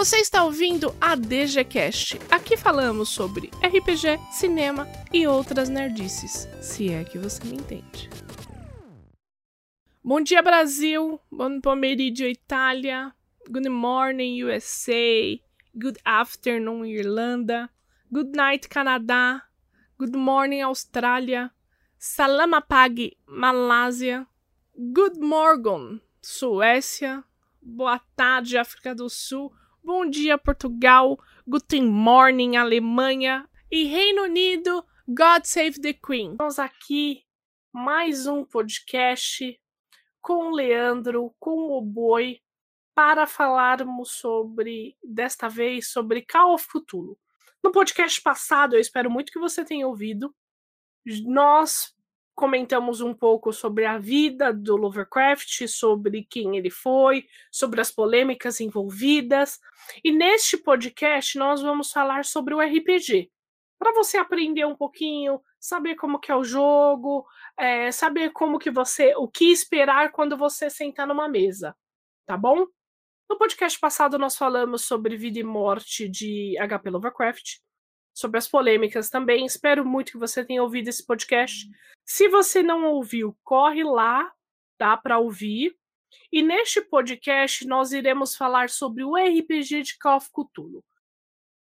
Você está ouvindo a DGCast. Aqui falamos sobre RPG, cinema e outras nerdices, se é que você me entende. Bom dia, Brasil. Bom pomeriggio, Itália. Good morning, USA. Good afternoon, Irlanda. Good night, Canadá. Good morning, Austrália. Salamapag, Malásia. Good morning, Suécia. Boa tarde, África do Sul. Bom dia, Portugal. Guten morning, Alemanha. E Reino Unido, God Save the Queen. Vamos aqui mais um podcast com o Leandro, com o Boi, para falarmos sobre, desta vez, sobre Call of Cthulhu. No podcast passado, eu espero muito que você tenha ouvido, nós comentamos um pouco sobre a vida do Lovecraft, sobre quem ele foi, sobre as polêmicas envolvidas. E neste podcast nós vamos falar sobre o RPG. Para você aprender um pouquinho, saber como que é o jogo, é, saber como que você, o que esperar quando você sentar numa mesa, tá bom? No podcast passado nós falamos sobre vida e morte de H.P. Lovecraft sobre as polêmicas também. Espero muito que você tenha ouvido esse podcast. Se você não ouviu, corre lá, tá, para ouvir. E neste podcast nós iremos falar sobre o RPG de Call of Cthulhu.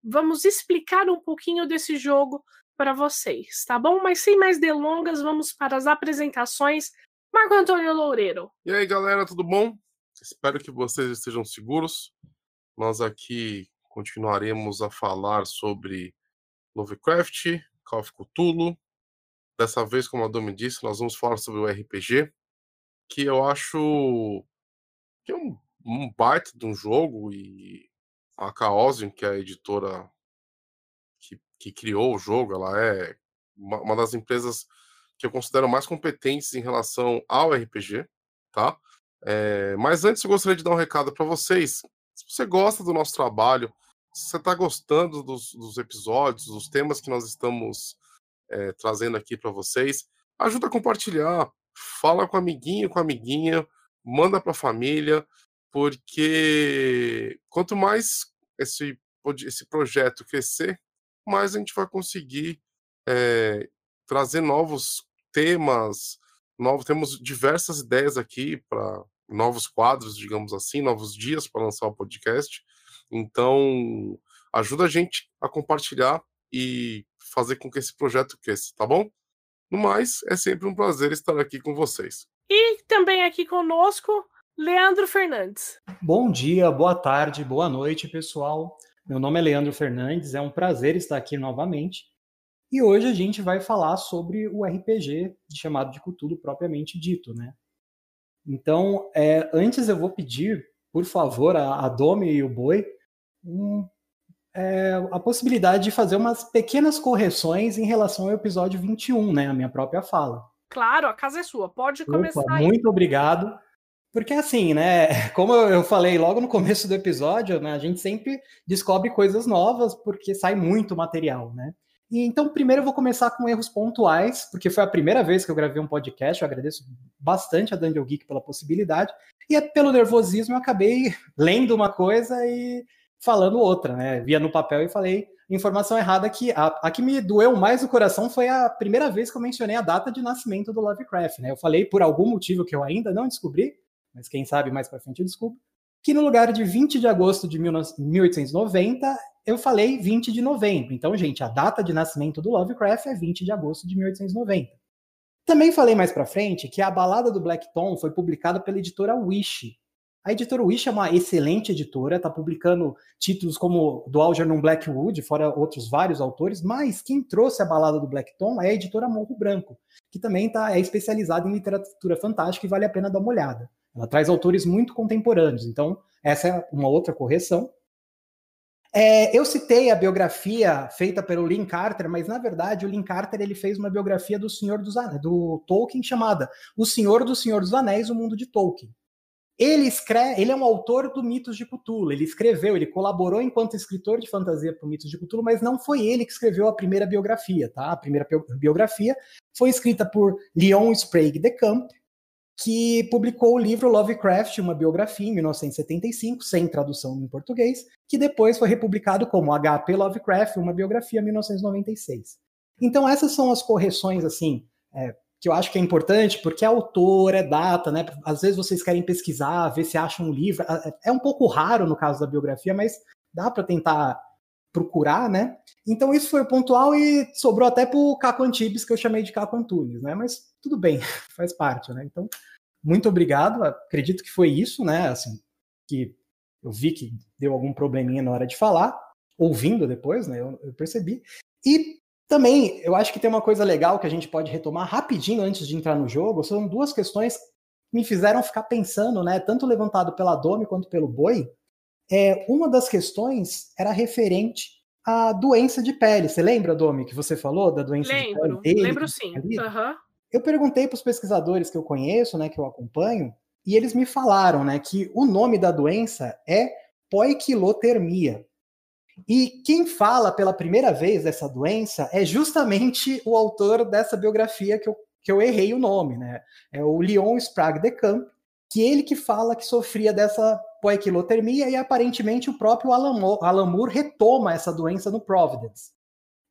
Vamos explicar um pouquinho desse jogo para vocês, tá bom? Mas sem mais delongas, vamos para as apresentações. Marco Antônio Loureiro. E aí, galera, tudo bom? Espero que vocês estejam seguros. Nós aqui continuaremos a falar sobre Lovecraft, Call of Cthulhu. Dessa vez, como a Domi disse, nós vamos falar sobre o RPG, que eu acho que é um, um baita de um jogo e a Chaosium, que é a editora que, que criou o jogo, ela é uma, uma, das empresas que eu considero mais competentes em relação ao RPG, tá? É, mas antes eu gostaria de dar um recado para vocês. Se você gosta do nosso trabalho, você está gostando dos, dos, episódios, dos temas que nós estamos é, trazendo aqui para vocês, ajuda a compartilhar, fala com amiguinho, com amiguinha, manda para a família, porque quanto mais esse, esse projeto crescer, mais a gente vai conseguir é, trazer novos temas, novos, temos diversas ideias aqui para novos quadros, digamos assim, novos dias para lançar o podcast. Então, ajuda a gente a compartilhar e fazer com que esse projeto cresça, tá bom? No mais, é sempre um prazer estar aqui com vocês. E também aqui conosco, Leandro Fernandes. Bom dia, boa tarde, boa noite, pessoal. Meu nome é Leandro Fernandes, é um prazer estar aqui novamente. E hoje a gente vai falar sobre o RPG chamado de Cthulhu propriamente dito, né? Então, é, antes eu vou pedir, por favor, a, a Domi e o Boi um, é, a possibilidade de fazer umas pequenas correções em relação ao episódio 21, né? A minha própria fala. Claro, a casa é sua, pode começar. Opa, muito obrigado. Porque assim, né, como eu falei logo no começo do episódio, né, a gente sempre descobre coisas novas porque sai muito material, né? E então, primeiro eu vou começar com erros pontuais, porque foi a primeira vez que eu gravei um podcast, eu agradeço bastante a Dungeon Geek pela possibilidade, e é pelo nervosismo eu acabei lendo uma coisa e falando outra, né? Via no papel e falei informação errada que a, a, que me doeu mais no coração foi a primeira vez que eu mencionei a data de nascimento do Lovecraft, né? Eu falei por algum motivo que eu ainda não descobri, mas quem sabe mais para frente eu descubro, que no lugar de 20 de agosto de 1890, eu falei 20 de novembro. Então, gente, a data de nascimento do Lovecraft é 20 de agosto de 1890. Também falei mais para frente que a Balada do Black Tom foi publicada pela editora Wish, a editora Wish é uma excelente editora, está publicando títulos como do Algernon Blackwood, fora outros vários autores, mas quem trouxe a balada do Black Tom é a editora Morro Branco, que também tá, é especializada em literatura fantástica e vale a pena dar uma olhada. Ela traz autores muito contemporâneos, então essa é uma outra correção. É, eu citei a biografia feita pelo Lynn Carter, mas na verdade o Lynn Carter ele fez uma biografia do Senhor dos Anéis, do Tolkien chamada O Senhor do Senhor dos Anéis, o Mundo de Tolkien. Ele escreve, ele é um autor do Mitos de Cthulhu. Ele escreveu, ele colaborou enquanto escritor de fantasia para o Mitos de Cthulhu, mas não foi ele que escreveu a primeira biografia, tá? A primeira biografia foi escrita por Leon Sprague de Camp que publicou o livro Lovecraft, uma biografia, em 1975, sem tradução em português, que depois foi republicado como HP Lovecraft, uma biografia, em 1996. Então essas são as correções, assim, é, que eu acho que é importante, porque é autor, é data, né? Às vezes vocês querem pesquisar, ver se acham um livro. É um pouco raro no caso da biografia, mas dá para tentar procurar, né? Então isso foi o pontual e sobrou até pro Caco Antibes, que eu chamei de Caco Antunes, né? Mas tudo bem, faz parte, né? Então, muito obrigado. Acredito que foi isso, né? Assim, que eu vi que deu algum probleminha na hora de falar, ouvindo depois, né? Eu, eu percebi. E também, eu acho que tem uma coisa legal que a gente pode retomar rapidinho antes de entrar no jogo. São duas questões que me fizeram ficar pensando, né? Tanto levantado pela Domi quanto pelo Boi. É, uma das questões era referente à doença de pele. Você lembra, Domi, que você falou da doença lembro, de pele? Dele, lembro sim. Uhum. Eu perguntei para os pesquisadores que eu conheço, né, que eu acompanho, e eles me falaram, né, que o nome da doença é poiquilotermia. E quem fala pela primeira vez dessa doença é justamente o autor dessa biografia que eu, que eu errei o nome, né? É o Leon Sprague de Camp, que ele que fala que sofria dessa poiquilotermia e aparentemente o próprio Alan Moore retoma essa doença no Providence.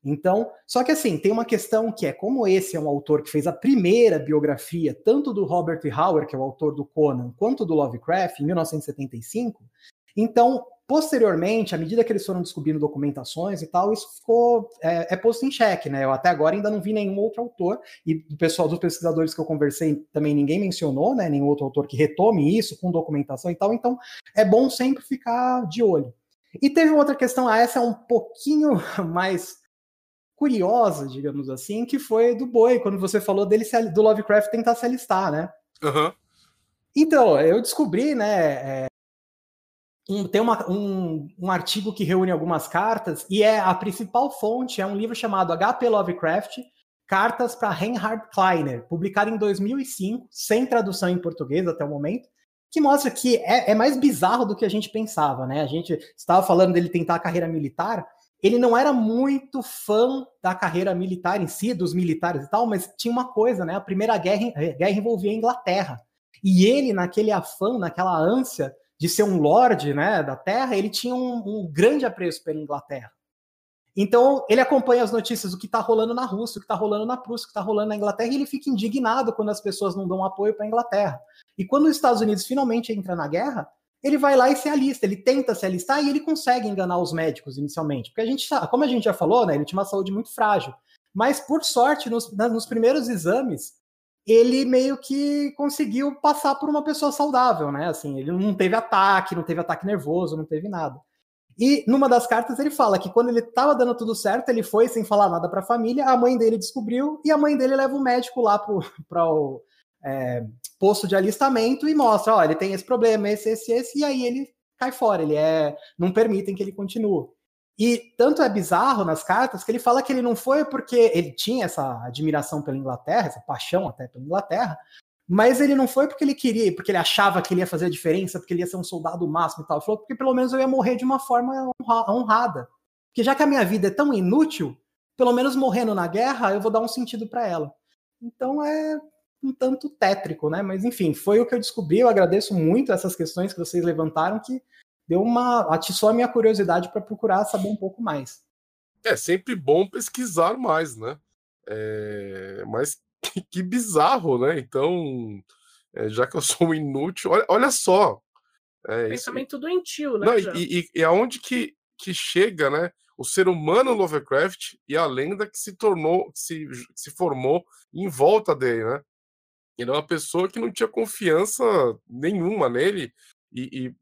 Então, só que assim, tem uma questão que é como esse é um autor que fez a primeira biografia, tanto do Robert Howard, que é o autor do Conan, quanto do Lovecraft, em 1975, então Posteriormente, à medida que eles foram descobrindo documentações e tal, isso ficou é, é, posto em xeque, né? Eu até agora ainda não vi nenhum outro autor, e do pessoal dos pesquisadores que eu conversei também ninguém mencionou, né? Nenhum outro autor que retome isso com documentação e tal, então é bom sempre ficar de olho. E teve outra questão, ah, essa é um pouquinho mais curiosa, digamos assim, que foi do Boi, quando você falou dele do Lovecraft tentar se alistar, né? Uhum. Então, eu descobri, né, é, um, tem uma, um, um artigo que reúne algumas cartas e é a principal fonte é um livro chamado H.P. Lovecraft, Cartas para Reinhard Kleiner, publicado em 2005, sem tradução em português até o momento, que mostra que é, é mais bizarro do que a gente pensava, né? A gente estava falando dele tentar a carreira militar, ele não era muito fã da carreira militar em si, dos militares e tal, mas tinha uma coisa, né? A Primeira Guerra, guerra envolvia a Inglaterra. E ele, naquele afã, naquela ânsia de ser um lord né, da Terra, ele tinha um, um grande apreço pela Inglaterra. Então, ele acompanha as notícias do que está rolando na Rússia, o que está rolando na Prússia, o que está rolando na Inglaterra, e ele fica indignado quando as pessoas não dão apoio para a Inglaterra. E quando os Estados Unidos finalmente entra na guerra, ele vai lá e se alista, ele tenta se alistar e ele consegue enganar os médicos inicialmente. Porque a gente como a gente já falou, né, ele tinha uma saúde muito frágil. Mas, por sorte, nos, nos primeiros exames, ele meio que conseguiu passar por uma pessoa saudável, né? Assim, ele não teve ataque, não teve ataque nervoso, não teve nada. E numa das cartas ele fala que quando ele estava dando tudo certo, ele foi sem falar nada para a família, a mãe dele descobriu e a mãe dele leva o médico lá para o é, posto de alistamento e mostra, ó, ele tem esse problema, esse, esse, esse, e aí ele cai fora, ele é, não permitem que ele continue. E tanto é bizarro nas cartas que ele fala que ele não foi porque ele tinha essa admiração pela Inglaterra, essa paixão até pela Inglaterra, mas ele não foi porque ele queria, porque ele achava que ele ia fazer a diferença, porque ele ia ser um soldado máximo e tal. Ele falou porque pelo menos eu ia morrer de uma forma honrada. Porque já que a minha vida é tão inútil, pelo menos morrendo na guerra, eu vou dar um sentido para ela. Então é um tanto tétrico, né? Mas enfim, foi o que eu descobri. Eu agradeço muito essas questões que vocês levantaram, que deu uma atiçou a minha curiosidade para procurar saber um pouco mais. É sempre bom pesquisar mais, né? É... Mas que, que, bizarro, né? Então, é, já que eu sou um inútil, olha, olha só. É, Pensamento isso... doentio, né? Não, e, e, e aonde que, que chega, né? O ser humano Lovecraft e a lenda que se tornou, que se, se formou em volta dele, né? Ele é uma pessoa que não tinha confiança nenhuma nele e, e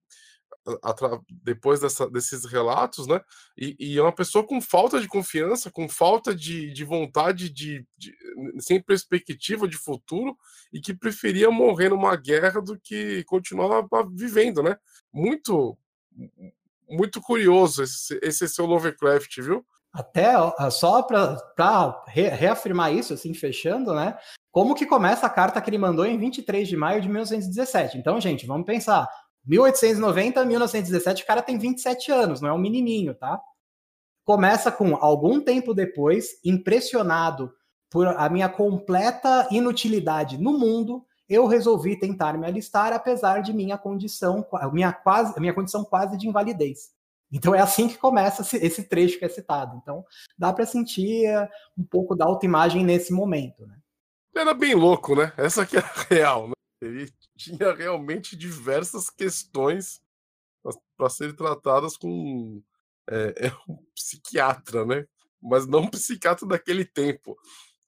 depois dessa, desses relatos, né? E, e, é uma pessoa com falta de confiança, com falta de, de vontade, de, de, sem perspectiva de futuro, e que preferia morrer numa guerra do que continuar vivendo, né? Muito, muito curioso esse, esse seu Lovecraft, viu? Até só para reafirmar isso, assim, fechando, né? Como que começa a carta que ele mandou em 23 de maio de 1917? Então, gente, vamos pensar. 1890 1917, o cara tem 27 anos, não é um menininho, tá? Começa com algum tempo depois, impressionado por a minha completa inutilidade no mundo, eu resolvi tentar me alistar, apesar de minha condição, minha, quase, minha condição quase de invalidez. Então é assim que começa esse trecho que é citado. Então dá para sentir eh, um pouco da autoimagem nesse momento. Né? Era bem louco, né? Essa que é a real. Né? Ele tinha realmente diversas questões para serem tratadas com é, é um psiquiatra, né? Mas não um psiquiatra daquele tempo.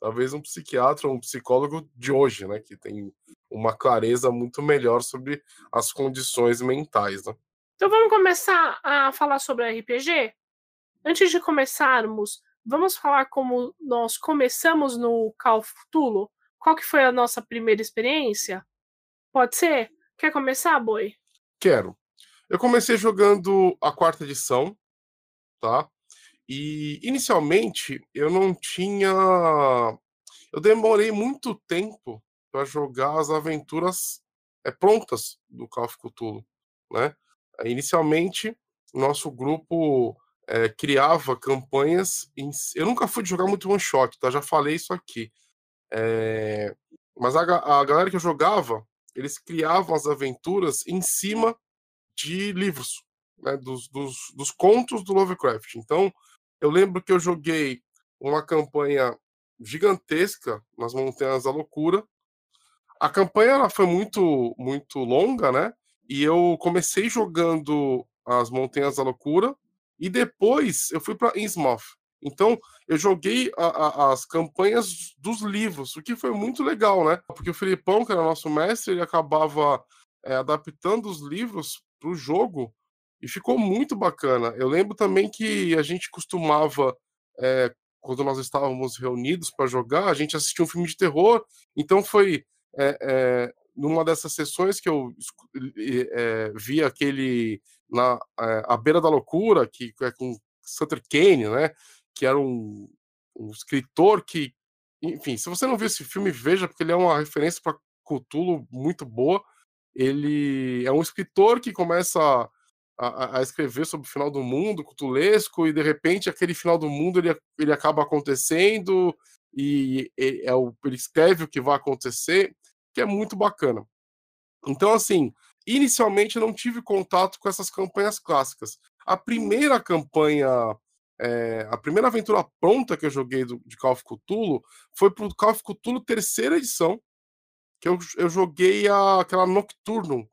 Talvez um psiquiatra ou um psicólogo de hoje, né? Que tem uma clareza muito melhor sobre as condições mentais, né? Então vamos começar a falar sobre RPG? Antes de começarmos, vamos falar como nós começamos no Call of Cthulhu? Qual que foi a nossa primeira experiência? Pode ser? Quer começar, Boi? Quero. Eu comecei jogando a quarta edição, tá? E inicialmente eu não tinha. Eu demorei muito tempo para jogar as aventuras é, prontas do Call of Cthulhu, né? Inicialmente, nosso grupo é, criava campanhas. Em... Eu nunca fui jogar muito one shot, tá? Já falei isso aqui. É... Mas a, a galera que eu jogava, eles criavam as aventuras em cima de livros, né? dos, dos, dos contos do Lovecraft. Então, eu lembro que eu joguei uma campanha gigantesca nas Montanhas da Loucura. A campanha ela foi muito muito longa, né? E eu comecei jogando as Montanhas da Loucura e depois eu fui para Innsmouth. Então, eu joguei a, a, as campanhas dos livros, o que foi muito legal, né? Porque o Filipão, que era nosso mestre, ele acabava é, adaptando os livros para o jogo e ficou muito bacana. Eu lembro também que a gente costumava, é, quando nós estávamos reunidos para jogar, a gente assistia um filme de terror, então foi é, é, numa dessas sessões que eu é, vi aquele na é, a beira da loucura que é com Sutter Kane, né? Que era um, um escritor que, enfim, se você não viu esse filme, veja porque ele é uma referência para Cthulhu muito boa. Ele é um escritor que começa a, a, a, escrever sobre o final do mundo, cutulesco, e de repente aquele final do mundo ele, ele acaba acontecendo e, e é o, ele escreve o que vai acontecer que é muito bacana. Então, assim, inicialmente eu não tive contato com essas campanhas clássicas. A primeira campanha, é, a primeira aventura pronta que eu joguei do, de Call of Cthulhu foi pro Call of Cthulhu terceira edição, que eu, eu joguei a, aquela Nocturnum,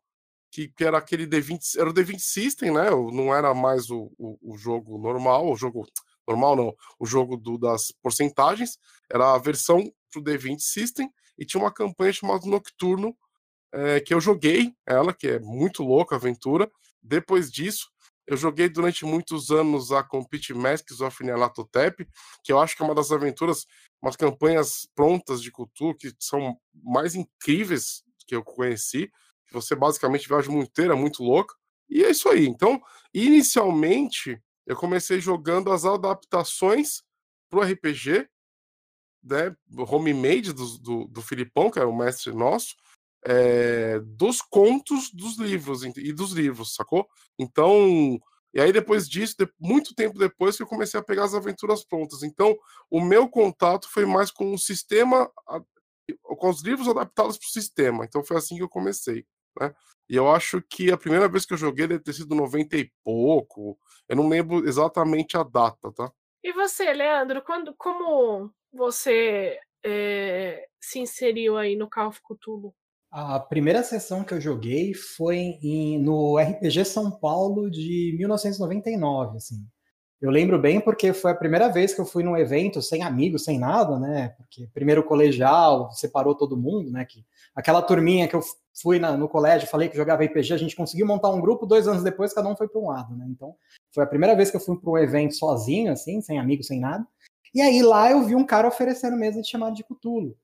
que, que, era aquele D20, era o D20 System, né? Não era mais o, o, o jogo normal, o jogo normal não, o jogo do, das porcentagens, era a versão pro D20 System, e tinha uma campanha chamada Nocturno, é, que eu joguei ela, que é muito louca a aventura. Depois disso, eu joguei durante muitos anos a Compete Masks of Nyarlathotep, que eu acho que é uma das aventuras, umas campanhas prontas de cultura que são mais incríveis que eu conheci. Você basicamente viaja muito inteira, muito louca. E é isso aí. Então, inicialmente, eu comecei jogando as adaptações pro RPG, né, homemade do, do, do Filipão, que era o mestre nosso, é, dos contos dos livros e dos livros, sacou? Então, e aí depois disso, de, muito tempo depois que eu comecei a pegar as aventuras prontas. Então, o meu contato foi mais com o sistema, com os livros adaptados para o sistema. Então, foi assim que eu comecei, né? E eu acho que a primeira vez que eu joguei deve ter sido 90 e pouco. Eu não lembro exatamente a data, tá? E você, Leandro, quando, como você é, se inseriu aí no Call of Cthulhu? A primeira sessão que eu joguei foi em, no RPG São Paulo de 1999, assim. Eu lembro bem porque foi a primeira vez que eu fui num evento sem amigos, sem nada, né? Porque primeiro colegial, separou todo mundo, né? Que, aquela turminha que eu fui na, no colégio, falei que jogava RPG, a gente conseguiu montar um grupo, dois anos depois cada um foi para um lado, né? Então, foi a primeira vez que eu fui para um evento sozinho, assim, sem amigos, sem nada. E aí lá eu vi um cara oferecendo mesa de chamado de Cutulo.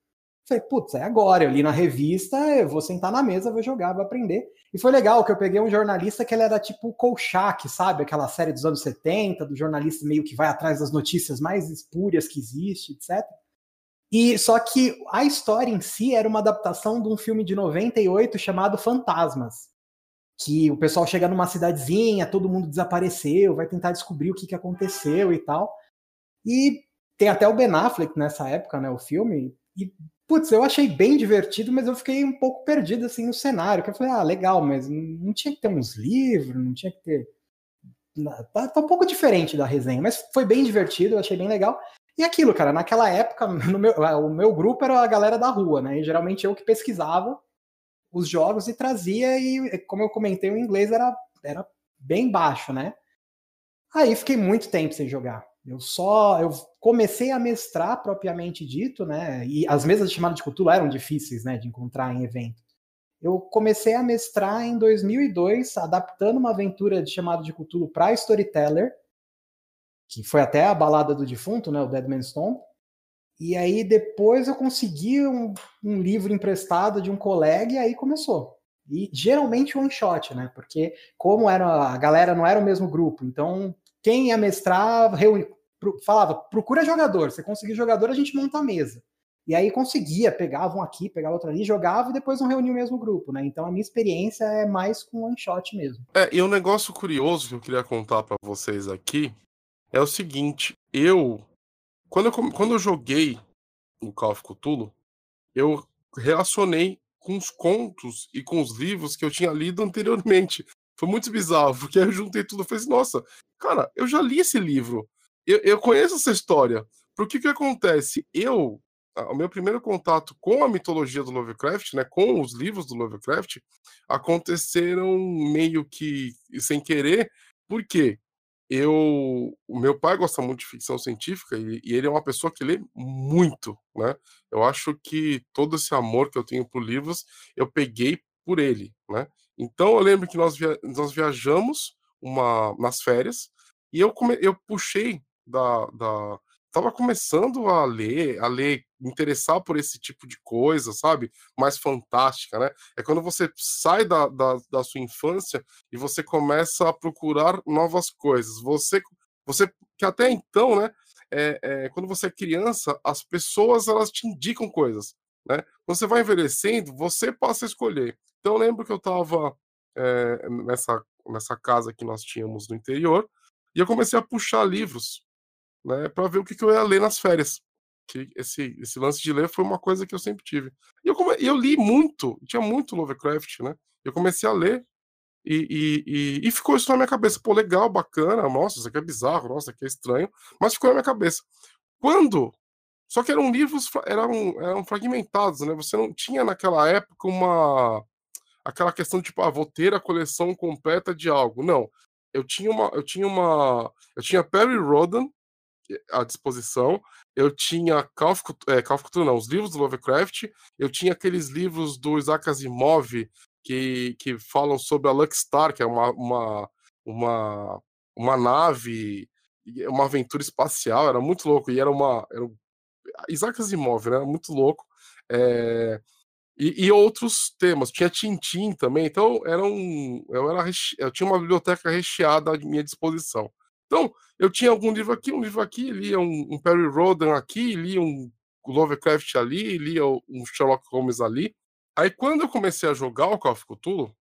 Falei, putz, é agora. Eu li na revista, eu vou sentar na mesa, vou jogar, vou aprender. E foi legal que eu peguei um jornalista que ele era tipo o sabe? Aquela série dos anos 70, do jornalista meio que vai atrás das notícias mais espúrias que existe, etc. E só que a história em si era uma adaptação de um filme de 98 chamado Fantasmas. Que o pessoal chega numa cidadezinha, todo mundo desapareceu, vai tentar descobrir o que, que aconteceu e tal. E tem até o Ben Affleck nessa época, né, o filme, e putz, eu achei bem divertido, mas eu fiquei um pouco perdido assim no cenário. Que eu falei, ah, legal, mas não tinha que ter uns livros, não tinha que ter. Tá, tá um pouco diferente da resenha, mas foi bem divertido, eu achei bem legal. E aquilo, cara, naquela época, meu, o meu grupo era a galera da rua, né? E geralmente eu que pesquisava os jogos e trazia, e como eu comentei, o inglês era, era bem baixo, né? Aí fiquei muito tempo sem jogar. Eu só eu comecei a mestrar propriamente dito, né? E as mesas de chamada de cultura eram difíceis, né, de encontrar em evento. Eu comecei a mestrar em 2002, adaptando uma aventura de chamada de cultura para Storyteller, que foi até a balada do defunto, né, o Dead Man's Tomb. E aí depois eu consegui um, um livro emprestado de um colega e aí começou. E geralmente one shot, né? Porque como era a galera não era o mesmo grupo, então quem ia mestrar reuni, falava, procura jogador. Se conseguir jogador, a gente monta a mesa. E aí conseguia, pegava um aqui, pegava outro ali, jogava e depois não reunia o mesmo grupo, né? Então a minha experiência é mais com one shot mesmo. É, e um negócio curioso que eu queria contar para vocês aqui é o seguinte, eu quando eu quando eu joguei o Call of Cthulhu, eu relacionei com os contos e com os livros que eu tinha lido anteriormente. Foi muito bizarro, porque eu juntei tudo e falei assim, nossa, cara, eu já li esse livro eu, eu conheço essa história. Porque que acontece? Eu, o meu primeiro contato com a mitologia do Lovecraft, né, com os livros do Lovecraft, aconteceram meio que sem querer, porque eu, o meu pai gosta muito de ficção científica e, e, ele é uma pessoa que lê muito, né? Eu acho que todo esse amor que eu tenho por livros eu peguei por ele, né? Então eu lembro que nós, via, nós viajamos uma nas férias e eu come, eu puxei da, da tava começando a ler, a ler, interessar por esse tipo de coisa, sabe? Mais fantástica, né? É quando você sai da, da, da sua infância e você começa a procurar novas coisas. Você, você que até então, né? É, é, quando você é criança, as pessoas elas te indicam coisas, né? Quando você vai envelhecendo, você passa a escolher. Então eu lembro que eu estava é, nessa, nessa casa que nós tínhamos no interior e eu comecei a puxar livros né, para ver o que, que, eu ia ler nas férias. Que esse, esse lance de ler foi uma coisa que eu sempre tive. E eu, come... eu li muito, tinha muito Lovecraft, né? Eu comecei a ler e, e, e, e, ficou isso na minha cabeça. Pô, legal, bacana, nossa, isso aqui é bizarro, nossa, isso aqui é estranho, mas ficou na minha cabeça. Quando. Só que eram livros, eram, eram fragmentados, né? Você não tinha naquela época uma. aquela questão de tipo, ah, vou ter a coleção completa de algo. Não. Eu tinha uma. Eu tinha uma. Eu tinha Perry Rodan, à disposição. Eu tinha Call of, é, não, os livros do Lovecraft. Eu tinha aqueles livros do Isaac Asimov que, que falam sobre a Luckstar, que é uma, uma, uma, uma nave, uma aventura espacial. Era muito louco. E era uma. Era um, Isaac Asimov, né? Muito louco. É, e, e, outros temas. Tinha Tintim também, então era um, eu, era, eu tinha uma biblioteca recheada à minha disposição. Então, eu tinha algum livro aqui, um livro aqui, lia um, um Perry Rodan aqui, lia um Lovecraft ali, lia um Sherlock Holmes ali. Aí, quando eu comecei a jogar o Call of Cthulhu,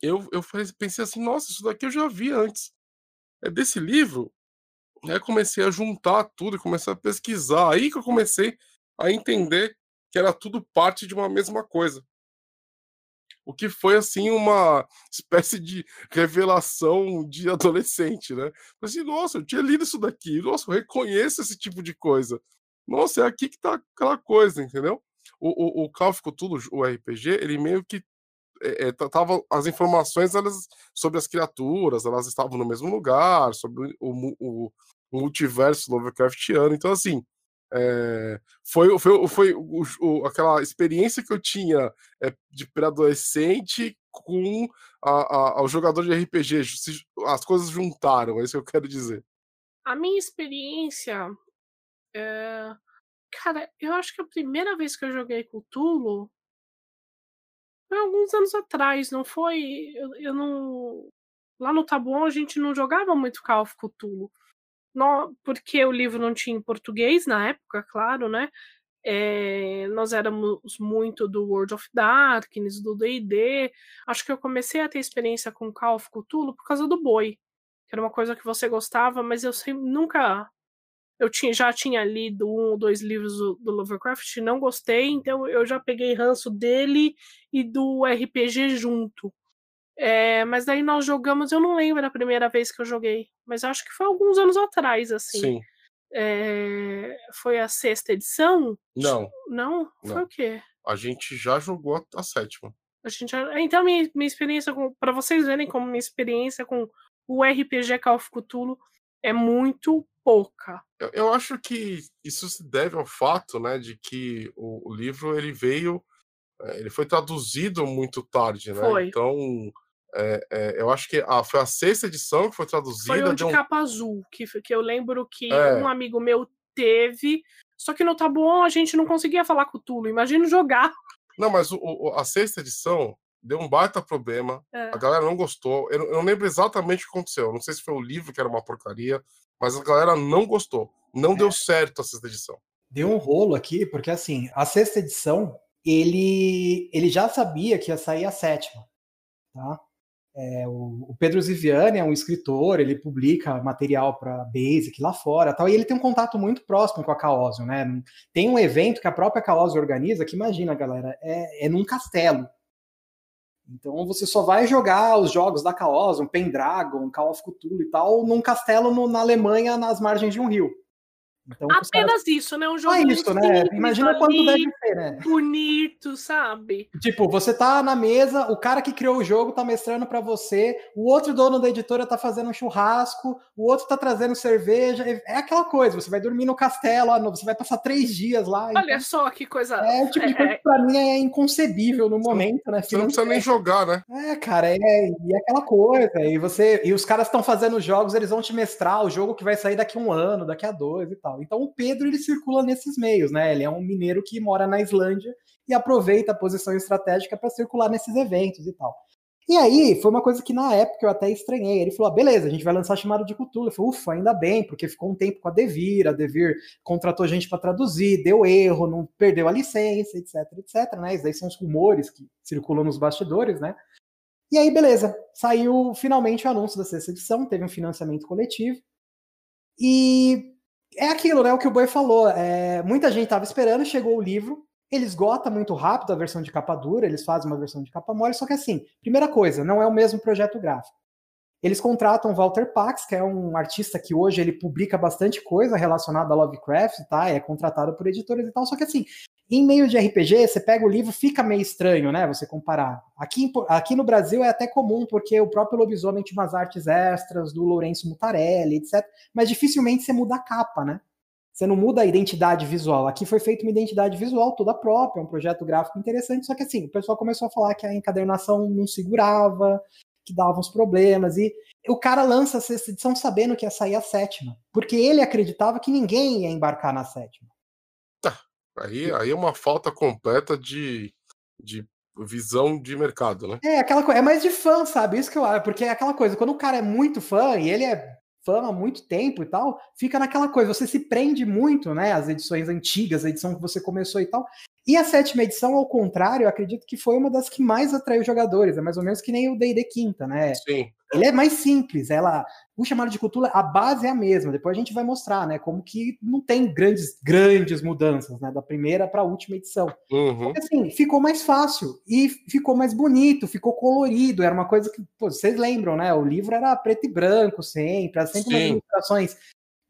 eu, eu pensei assim, nossa, isso daqui eu já vi antes. É desse livro. Aí comecei a juntar tudo comecei a pesquisar. Aí que eu comecei a entender que era tudo parte de uma mesma coisa o que foi assim uma espécie de revelação de adolescente, né? Assim, nossa, eu tinha lido isso daqui, nossa, eu reconheço esse tipo de coisa. Nossa, é aqui que tá aquela coisa, entendeu? O, o, o Call of o RPG, ele meio que é, é, tava as informações elas, sobre as criaturas, elas estavam no mesmo lugar, sobre o, o, o multiverso Lovecraftiano. Então, assim, é, foi foi, foi o, o, aquela experiência que eu tinha é, de pré-adolescente com a, a, ao jogador de RPG. As coisas juntaram, é isso que eu quero dizer. A minha experiência. É... Cara, eu acho que a primeira vez que eu joguei Cthulhu foi alguns anos atrás, não foi? Eu, eu não. Lá no Tabuão a gente não jogava muito Call of Cthulhu porque o livro não tinha em português na época, claro, né? É, nós éramos muito do World of Darkness, do D&D. Acho que eu comecei a ter experiência com Call of Cthulhu por causa do Boi, que era uma coisa que você gostava, mas eu nunca eu tinha, já tinha lido um ou dois livros do, do Lovecraft, não gostei, então eu já peguei ranço dele e do RPG junto. É, mas daí nós jogamos, eu não lembro da primeira vez que eu joguei, mas acho que foi alguns anos atrás, assim. Sim. É, foi a sexta edição? Não. Não? Foi Não. o quê? A gente já jogou a, a sétima. A gente já... Então, minha, minha experiência com. Pra vocês verem como minha experiência com o RPG Call of Cthulhu é muito pouca. Eu, eu acho que isso se deve ao fato, né, de que o, o livro ele veio, eh, ele foi traduzido muito tarde, né? Foi. Então, é, é, eu acho que a, foi a sexta edição que foi traduzida. Foi o de um- capa azul, que, que eu lembro que É. um amigo meu teve. Só que no Tabuão a gente não conseguia falar com o Tulo. Imagina jogar. Não, mas o- o- a sexta edição deu um baita problema. É. A galera não gostou. Eu, não- eu não lembro exatamente o que aconteceu. Eu Não sei se foi o livro que era uma porcaria, mas a galera não gostou. Não É. deu certo a sexta edição. Deu um rolo aqui, porque assim, a sexta edição, ele, ele já sabia que ia sair a sétima, tá? É, o, o Pedro Ziviani é um escritor, ele publica material para Basic lá fora, tal, e ele tem um contato muito próximo com a Caosio, né? Tem um evento que a própria Caosio organiza, que imagina, galera, é, é num castelo. Então você só vai jogar os jogos da Caosio, um Pendragon, Call of Cthulhu e tal, num castelo no- na Alemanha, nas margens de um rio. Então, os caras- Apenas isso, né? Um só jogo isso, né? Imagina quanto deve ser, né? bonito, sabe? Tipo, você tá na mesa, o cara que criou o jogo tá mestrando pra você, o outro dono da editora tá fazendo um churrasco, o outro tá trazendo cerveja, é é aquela coisa, você vai dormir no castelo, você vai passar três dias lá. então Olha só que coisa. é o tipo de coisa que pra mim é inconcebível no momento, né? Você não precisa nem jogar, né? É, cara, é, e é aquela coisa, e você e os caras estão fazendo jogos, eles vão te mestrar o jogo que vai sair daqui a um ano, daqui a dois e tal. Então o Pedro ele circula nesses meios, né? Ele é um mineiro que mora na Islândia e aproveita a posição estratégica para circular nesses eventos e tal. E aí, foi uma coisa que na época eu até estranhei. Ele falou: ah, beleza, a gente vai lançar chamado de Cthulhu. Eu falei, ufa, ainda bem, porque ficou um tempo com a Devir, a Devir contratou gente para traduzir, deu erro, não perdeu a licença, etc, etc, né? Isso daí são os rumores que circulam nos bastidores, né? E aí, beleza, saiu finalmente o anúncio da sexta edição, teve um financiamento coletivo. E é aquilo, né? O que o Boi falou. É, muita gente estava esperando, chegou o livro, ele esgota muito rápido a versão de capa dura, eles fazem uma versão de capa mole, só que assim, primeira coisa, não é o mesmo projeto gráfico. Eles contratam Walter Pax, que é um artista que hoje ele publica bastante coisa relacionada a Lovecraft, tá? É contratado por editores e tal, só que assim, em meio de RPG, você pega o livro, fica meio estranho, né? Você comparar. Aqui, aqui no Brasil é até comum, porque o próprio Lobisomem tinha umas artes extras do Lourenço Mutarelli, etc. Mas dificilmente você muda a capa, né? Você não muda a identidade visual. Aqui foi feita uma identidade visual toda própria, um projeto gráfico interessante, só que assim, o pessoal começou a falar que a encadernação não segurava, que dava uns problemas, e o cara lança a sexta edição sabendo que ia sair a sétima, porque ele acreditava que ninguém ia embarcar na sétima. Aí, aí é uma falta completa de, de visão de mercado, né? É, aquela coisa, é mais de fã, sabe? Isso que eu acho, porque é aquela coisa, quando o cara é muito fã e ele é fã há muito tempo e tal, fica naquela coisa, você se prende muito, né, às edições antigas, a edição que você começou e tal. E a sétima edição, ao contrário, eu acredito que foi uma das que mais atraiu jogadores, é mais ou menos que nem o D&D quinta, né? Sim. Ele é mais simples, ela, o chamado de cultura, a base é a mesma. Depois a gente vai mostrar, né, como que não tem grandes grandes mudanças, né, da primeira para a última edição. Uhum. Assim, ficou mais fácil e ficou mais bonito, ficou colorido. Era uma coisa que, pô, vocês lembram, né? O livro era preto e branco sempre, era sempre umas Sim. ilustrações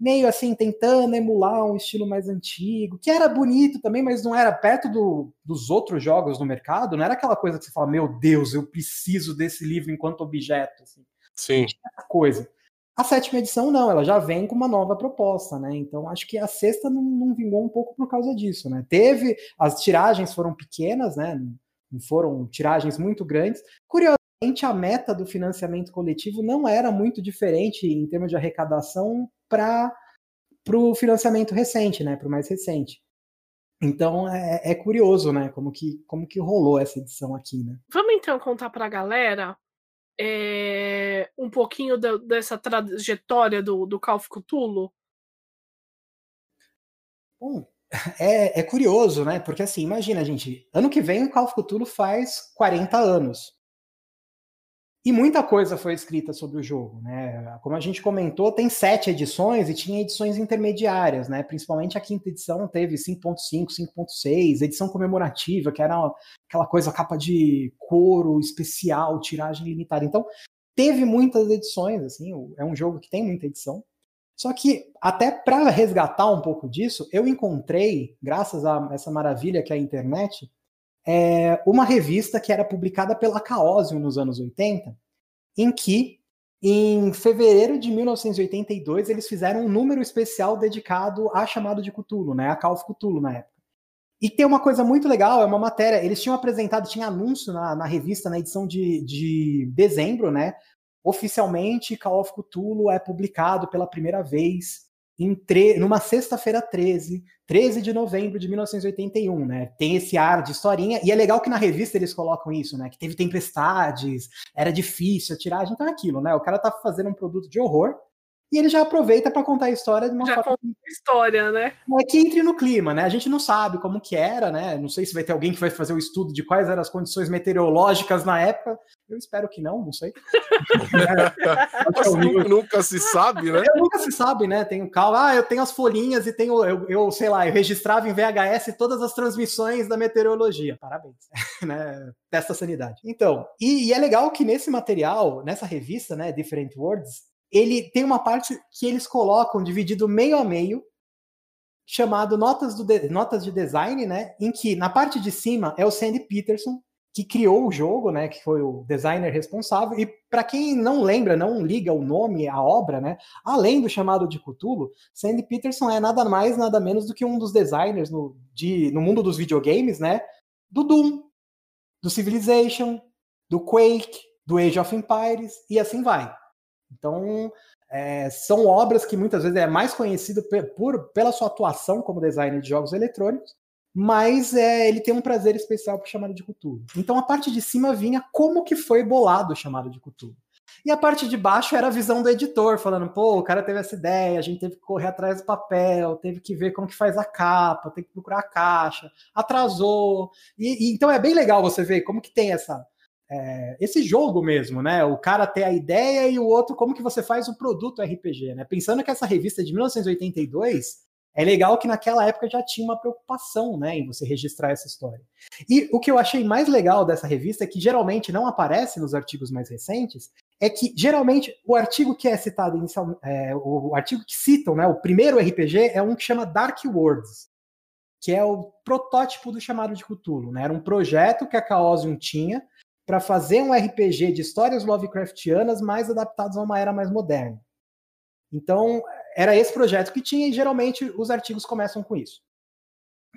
meio assim, tentando emular um estilo mais antigo, que era bonito também, mas não era perto do, dos outros jogos no mercado, não era aquela coisa que você fala, meu Deus, eu preciso desse livro enquanto objeto. Assim Sim. essa coisa. A sétima edição não, ela já vem com uma nova proposta, né? Então acho que a sexta não, não vingou um pouco por causa disso, né? Teve, as tiragens foram pequenas, né? Não foram tiragens muito grandes. Curiosamente, a meta do financiamento coletivo não era muito diferente em termos de arrecadação para o financiamento recente, né? Para o mais recente. Então é, é curioso, né? Como que, como que rolou essa edição aqui, né? Vamos então contar pra galera é, um pouquinho da- dessa trajetória do, do Cthulhu? Bom, é, é curioso, né? Porque assim, imagina, gente, ano que vem o Call of Cthulhu faz 40 anos. E muita coisa foi escrita sobre o jogo, né? Como a gente comentou, tem sete edições e tinha edições intermediárias, né? Principalmente a quinta edição teve 5.5, 5.6, edição comemorativa, que era aquela coisa capa de couro especial, tiragem limitada. Então, teve muitas edições, assim, é um jogo que tem muita edição. Só que até para resgatar um pouco disso, eu encontrei, graças a essa maravilha que é a internet, é, uma revista que era publicada pela Chaosium nos anos 80, em que, em fevereiro de 1982, eles fizeram um número especial dedicado a chamado de Cthulhu, né, a Call of Cthulhu na época. E tem uma coisa muito legal, é uma matéria, eles tinham apresentado, tinha anúncio na, na revista, na edição de, de dezembro, né, oficialmente Call of Cthulhu é publicado pela primeira vez em tre numa sexta-feira 13, 13 de novembro de 1981, né? Tem esse ar de historinha, e é legal que na revista eles colocam isso, né? Que teve tempestades, era difícil a tiragem, então é aquilo, né? O cara tá fazendo um produto de horror, e ele já aproveita para contar a história de uma já forma. história, né? É que entre no clima, né? A gente não sabe como que era, né? Não sei se vai ter alguém que vai fazer o estudo de quais eram as condições meteorológicas na época. Eu espero que não, não sei. é, nunca se sabe, né? Eu nunca se sabe, né? Tenho calma. Ah, eu tenho as folhinhas e tenho, eu, eu, sei lá, eu registrava em VHS todas as transmissões da meteorologia. Parabéns, né? Testa sanidade. Então, e, e é legal que nesse material, nessa revista, né, Different Words, ele tem uma parte que eles colocam dividido meio a meio, chamado notas, do de, notas de design, né? Em que na parte de cima é o Sandy Peterson, que criou o jogo, né? Que foi o designer responsável. E para quem não lembra, não liga o nome à obra, né? Além do chamado de Cthulhu, Sandy Peterson é nada mais, nada menos do que um dos designers no, de, no mundo dos videogames, né? Do Doom, do Civilization, do Quake, do Age of Empires e assim vai. Então, é, são obras que muitas vezes é mais conhecido por, pela sua atuação como designer de jogos eletrônicos, mas é, ele tem um prazer especial por chamado de Cthulhu. Então a parte de cima vinha como que foi bolado o chamado de Cthulhu. E a parte de baixo era a visão do editor, falando, pô, o cara teve essa ideia, a gente teve que correr atrás do papel, teve que ver como que faz a capa, tem que procurar a caixa, atrasou. E, e então é bem legal você ver como que tem essa é, esse jogo mesmo, né? O cara ter a ideia e o outro, como que você faz o produto RPG, né? Pensando que essa revista é de 1982, é legal que naquela época já tinha uma preocupação, né, em você registrar essa história. E o que eu achei mais legal dessa revista, que geralmente não aparece nos artigos mais recentes, é que geralmente o artigo que é citado inicialmente, é, o artigo que citam, né, o primeiro RPG é um que chama Dark Words, que é o protótipo do chamado de Cthulhu, né? Era um projeto que a Chaosium tinha para fazer um RPG de histórias Lovecraftianas mais adaptados a uma era mais moderna. Então, era esse projeto que tinha e geralmente os artigos começam com isso.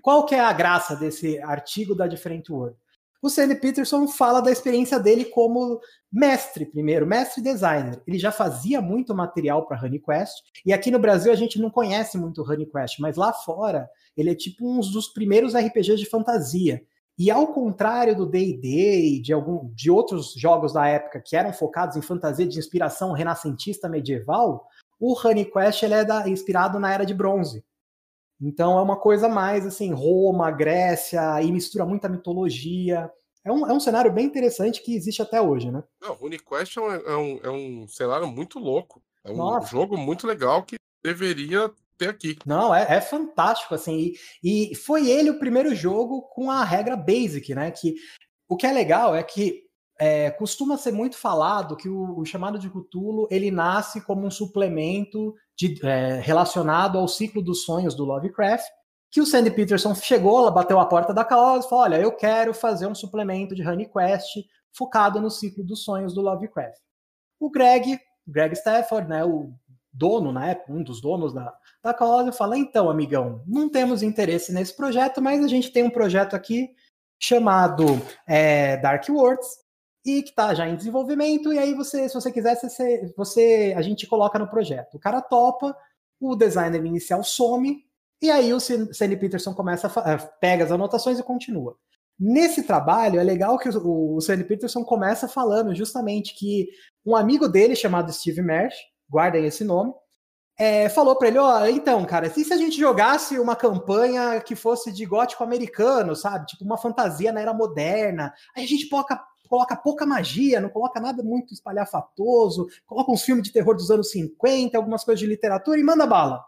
Qual que é a graça desse artigo da Different World? O Sandy Peterson fala da experiência dele como mestre, primeiro, mestre designer. Ele já fazia muito material para Honeyquest, e aqui no Brasil a gente não conhece muito Honeyquest, mas lá fora ele é tipo um dos primeiros RPGs de fantasia. E ao contrário do D&D e de, algum, de outros jogos da época que eram focados em fantasia de inspiração renascentista medieval, o Honeyquest ele é da, inspirado na Era de Bronze. Então é uma coisa mais assim, Roma, Grécia, e mistura muita mitologia. É um, é um cenário bem interessante que existe até hoje, né? Não, Honeyquest é um, é, um, é um cenário muito louco. É um Nossa. jogo muito legal que deveria ter aqui. Não, é, é fantástico, assim. E, e, foi ele o primeiro jogo com a regra basic, né? Que o que é legal é que é, costuma ser muito falado que o, o, chamado de Cthulhu ele nasce como um suplemento de, é, relacionado ao ciclo dos sonhos do Lovecraft. Que o Sandy Peterson chegou, ela bateu a porta da Chaos e falou: Olha, eu quero fazer um suplemento de Honeyquest focado no ciclo dos sonhos do Lovecraft. O Greg, Greg Stafford, né, o dono na época, um dos donos da, da Colosio, fala: então, amigão, não temos interesse nesse projeto, mas a gente tem um projeto aqui chamado é, Dark Worlds e que está já em desenvolvimento. E aí você, se você quiser, você, você, a gente coloca no projeto. O cara topa, o designer inicial some e aí o Sandy Peterson começa a, é, pega as anotações e continua. Nesse trabalho, é legal que o, o Sandy Peterson começa falando justamente que um amigo dele, chamado Steve Marsh, guardem esse nome, é, falou para ele, ó, oh, então, cara, e se a gente jogasse uma campanha que fosse de gótico americano, sabe? Tipo uma fantasia na era moderna, aí a gente poca, coloca pouca magia, não coloca nada muito espalhafatoso, coloca uns filmes de terror dos anos 50, algumas coisas de literatura e manda bala.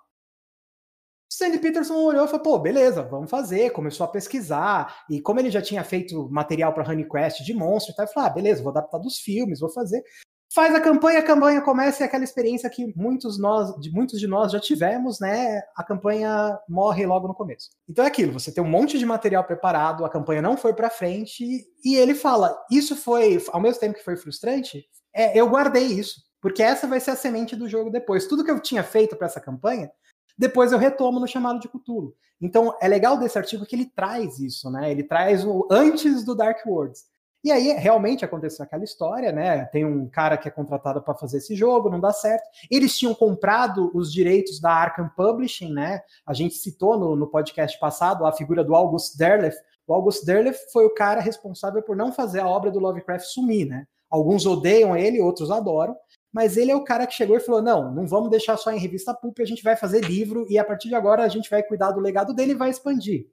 Sandy Peterson olhou e falou: pô, beleza, vamos fazer. Começou a pesquisar. E como ele já tinha feito material para Honeyquest de monstro, então ele falou: ah, beleza, vou adaptar dos filmes, vou fazer. Faz a campanha, a campanha começa e é aquela experiência que muitos, nós, de, muitos de nós já tivemos, né? A campanha morre logo no começo. Então é aquilo: você tem um monte de material preparado, a campanha não foi para frente, e ele fala: isso foi, ao mesmo tempo que foi frustrante, é, eu guardei isso. Porque essa vai ser a semente do jogo depois. Tudo que eu tinha feito para essa campanha depois eu retomo no chamado de Cthulhu. Então é legal desse artigo que ele traz isso, né? Ele traz o antes do Dark Worlds. E aí realmente aconteceu aquela história, né? Tem um cara que é contratado para fazer esse jogo, não dá certo. Eles tinham comprado os direitos da Arkham Publishing, né? A gente citou no, no podcast passado a figura do August Derleth. O August Derleth foi o cara responsável por não fazer a obra do Lovecraft sumir, né? Alguns odeiam ele, outros adoram mas ele é o cara que chegou e falou: não, não vamos deixar só em revista pulp, a gente vai fazer livro e a partir de agora a gente vai cuidar do legado dele e vai expandir.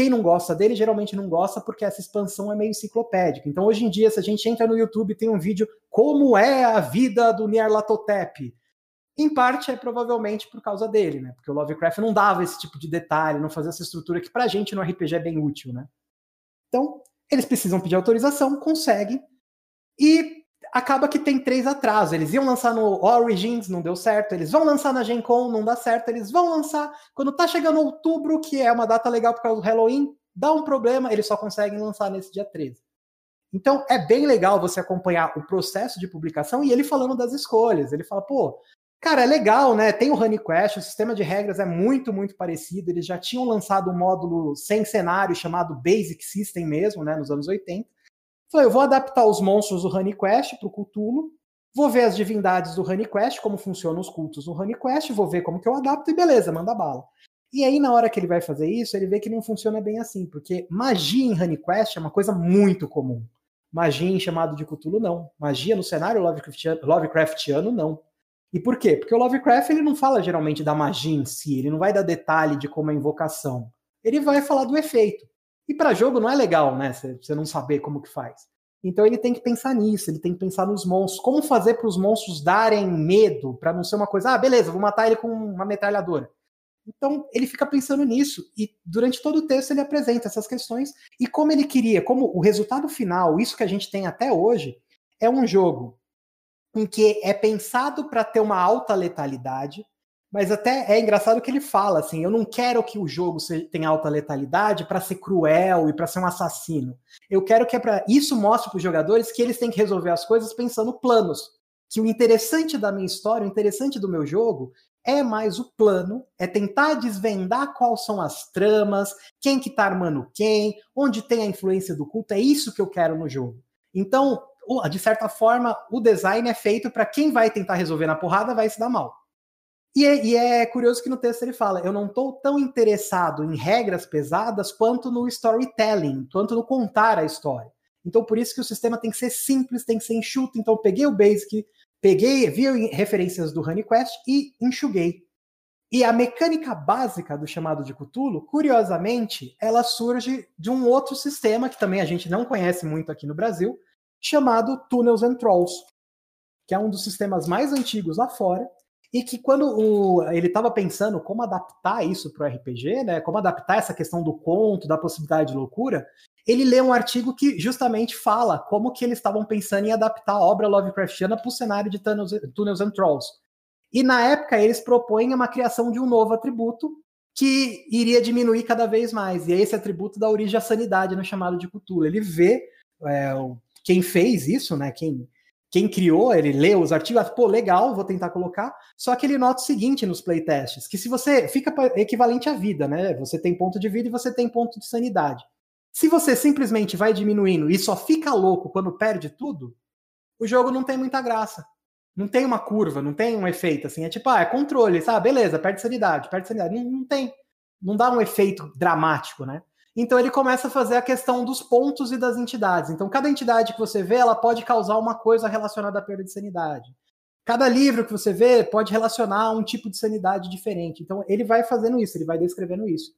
Quem não gosta dele geralmente não gosta porque essa expansão é meio enciclopédica. Então, hoje em dia, se a gente entra no YouTube tem um vídeo como é a vida do Nyarlathotep. Em parte é provavelmente por causa dele, né? Porque o Lovecraft não dava esse tipo de detalhe, não fazia essa estrutura que pra gente no RPG é bem útil, né? Então, eles precisam pedir autorização, conseguem. E acaba que tem três atrasos. Eles iam lançar no Origins, não deu certo. Eles vão lançar na Gen Con, não dá certo. Eles vão lançar quando tá chegando outubro, que é uma data legal por causa do Halloween, dá um problema, eles só conseguem lançar nesse dia 13. Então é bem legal você acompanhar o processo de publicação e ele falando das escolhas. Ele fala, pô, cara, é legal, né? Tem o Honeyquest, o sistema de regras é muito, muito parecido. Eles já tinham lançado um módulo sem cenário chamado Basic System mesmo, né, nos anos 80. Falei, eu vou adaptar os monstros do Honeyquest para o Cthulhu, vou ver as divindades do Honeyquest, como funcionam os cultos do Honeyquest, vou ver como que eu adapto e beleza, manda bala. E aí, na hora que ele vai fazer isso, ele vê que não funciona bem assim, porque magia em Honeyquest é uma coisa muito comum. Magia em chamado de Cthulhu, não. Magia no cenário Lovecraftiano, Lovecraftiano não. E por quê? Porque o Lovecraft ele não fala geralmente da magia em si, ele não vai dar detalhe de como é a invocação. Ele vai falar do efeito. E para jogo não é legal, né? Você não saber como que faz. Então ele tem que pensar nisso, ele tem que pensar nos monstros, como fazer para os monstros darem medo, para não ser uma coisa, ah, beleza, vou matar ele com uma metralhadora. Então ele fica pensando nisso e durante todo o texto ele apresenta essas questões e como ele queria, como o resultado final, isso que a gente tem até hoje, é um jogo em que é pensado para ter uma alta letalidade, mas até é engraçado que ele fala assim: eu não quero que o jogo tenha alta letalidade para ser cruel e para ser um assassino. Eu quero que é para isso mostre para os jogadores que eles têm que resolver as coisas pensando planos. Que o interessante da minha história, o interessante do meu jogo é mais o plano, é tentar desvendar quais são as tramas, quem que tá armando quem, onde tem a influência do culto, é isso que eu quero no jogo. Então, de certa forma, o design é feito para quem vai tentar resolver na porrada vai se dar mal. E é, e é, curioso que no texto ele fala: eu não estou tão interessado em regras pesadas quanto no storytelling, quanto no contar a história. Então, por isso que o sistema tem que ser simples, tem que ser enxuto. Então, peguei o Basic, peguei, vi referências do Honeyquest e enxuguei. E a mecânica básica do chamado de Cthulhu, curiosamente, ela surge de um outro sistema que também a gente não conhece muito aqui no Brasil, chamado Tunnels and Trolls, que é um dos sistemas mais antigos lá fora e que quando o, ele estava pensando como adaptar isso para o RPG, né, como adaptar essa questão do conto, da possibilidade de loucura, ele lê um artigo que justamente fala como que eles estavam pensando em adaptar a obra Lovecraftiana para o cenário de Tunnels, and Trolls. E na época eles propõem uma criação de um novo atributo que iria diminuir cada vez mais. E é esse atributo da origem à sanidade no chamado de Cthulhu. Ele vê é, quem fez isso, né, quem quem criou, ele lê os artigos, pô, legal, vou tentar colocar. Só que ele nota o seguinte nos playtests, que se você fica equivalente à vida, né? Você tem ponto de vida e você tem ponto de sanidade. Se você simplesmente vai diminuindo e só fica louco quando perde tudo, o jogo não tem muita graça. Não tem uma curva, não tem um efeito assim. É tipo, ah, é controle, sabe? Beleza, perde sanidade, perde sanidade. Não, não tem. Não dá um efeito dramático, né? Então ele começa a fazer a questão dos pontos e das entidades. Então cada entidade que você vê, ela pode causar uma coisa relacionada à perda de sanidade. Cada livro que você vê pode relacionar um tipo de sanidade diferente. Então ele vai fazendo isso, ele vai descrevendo isso.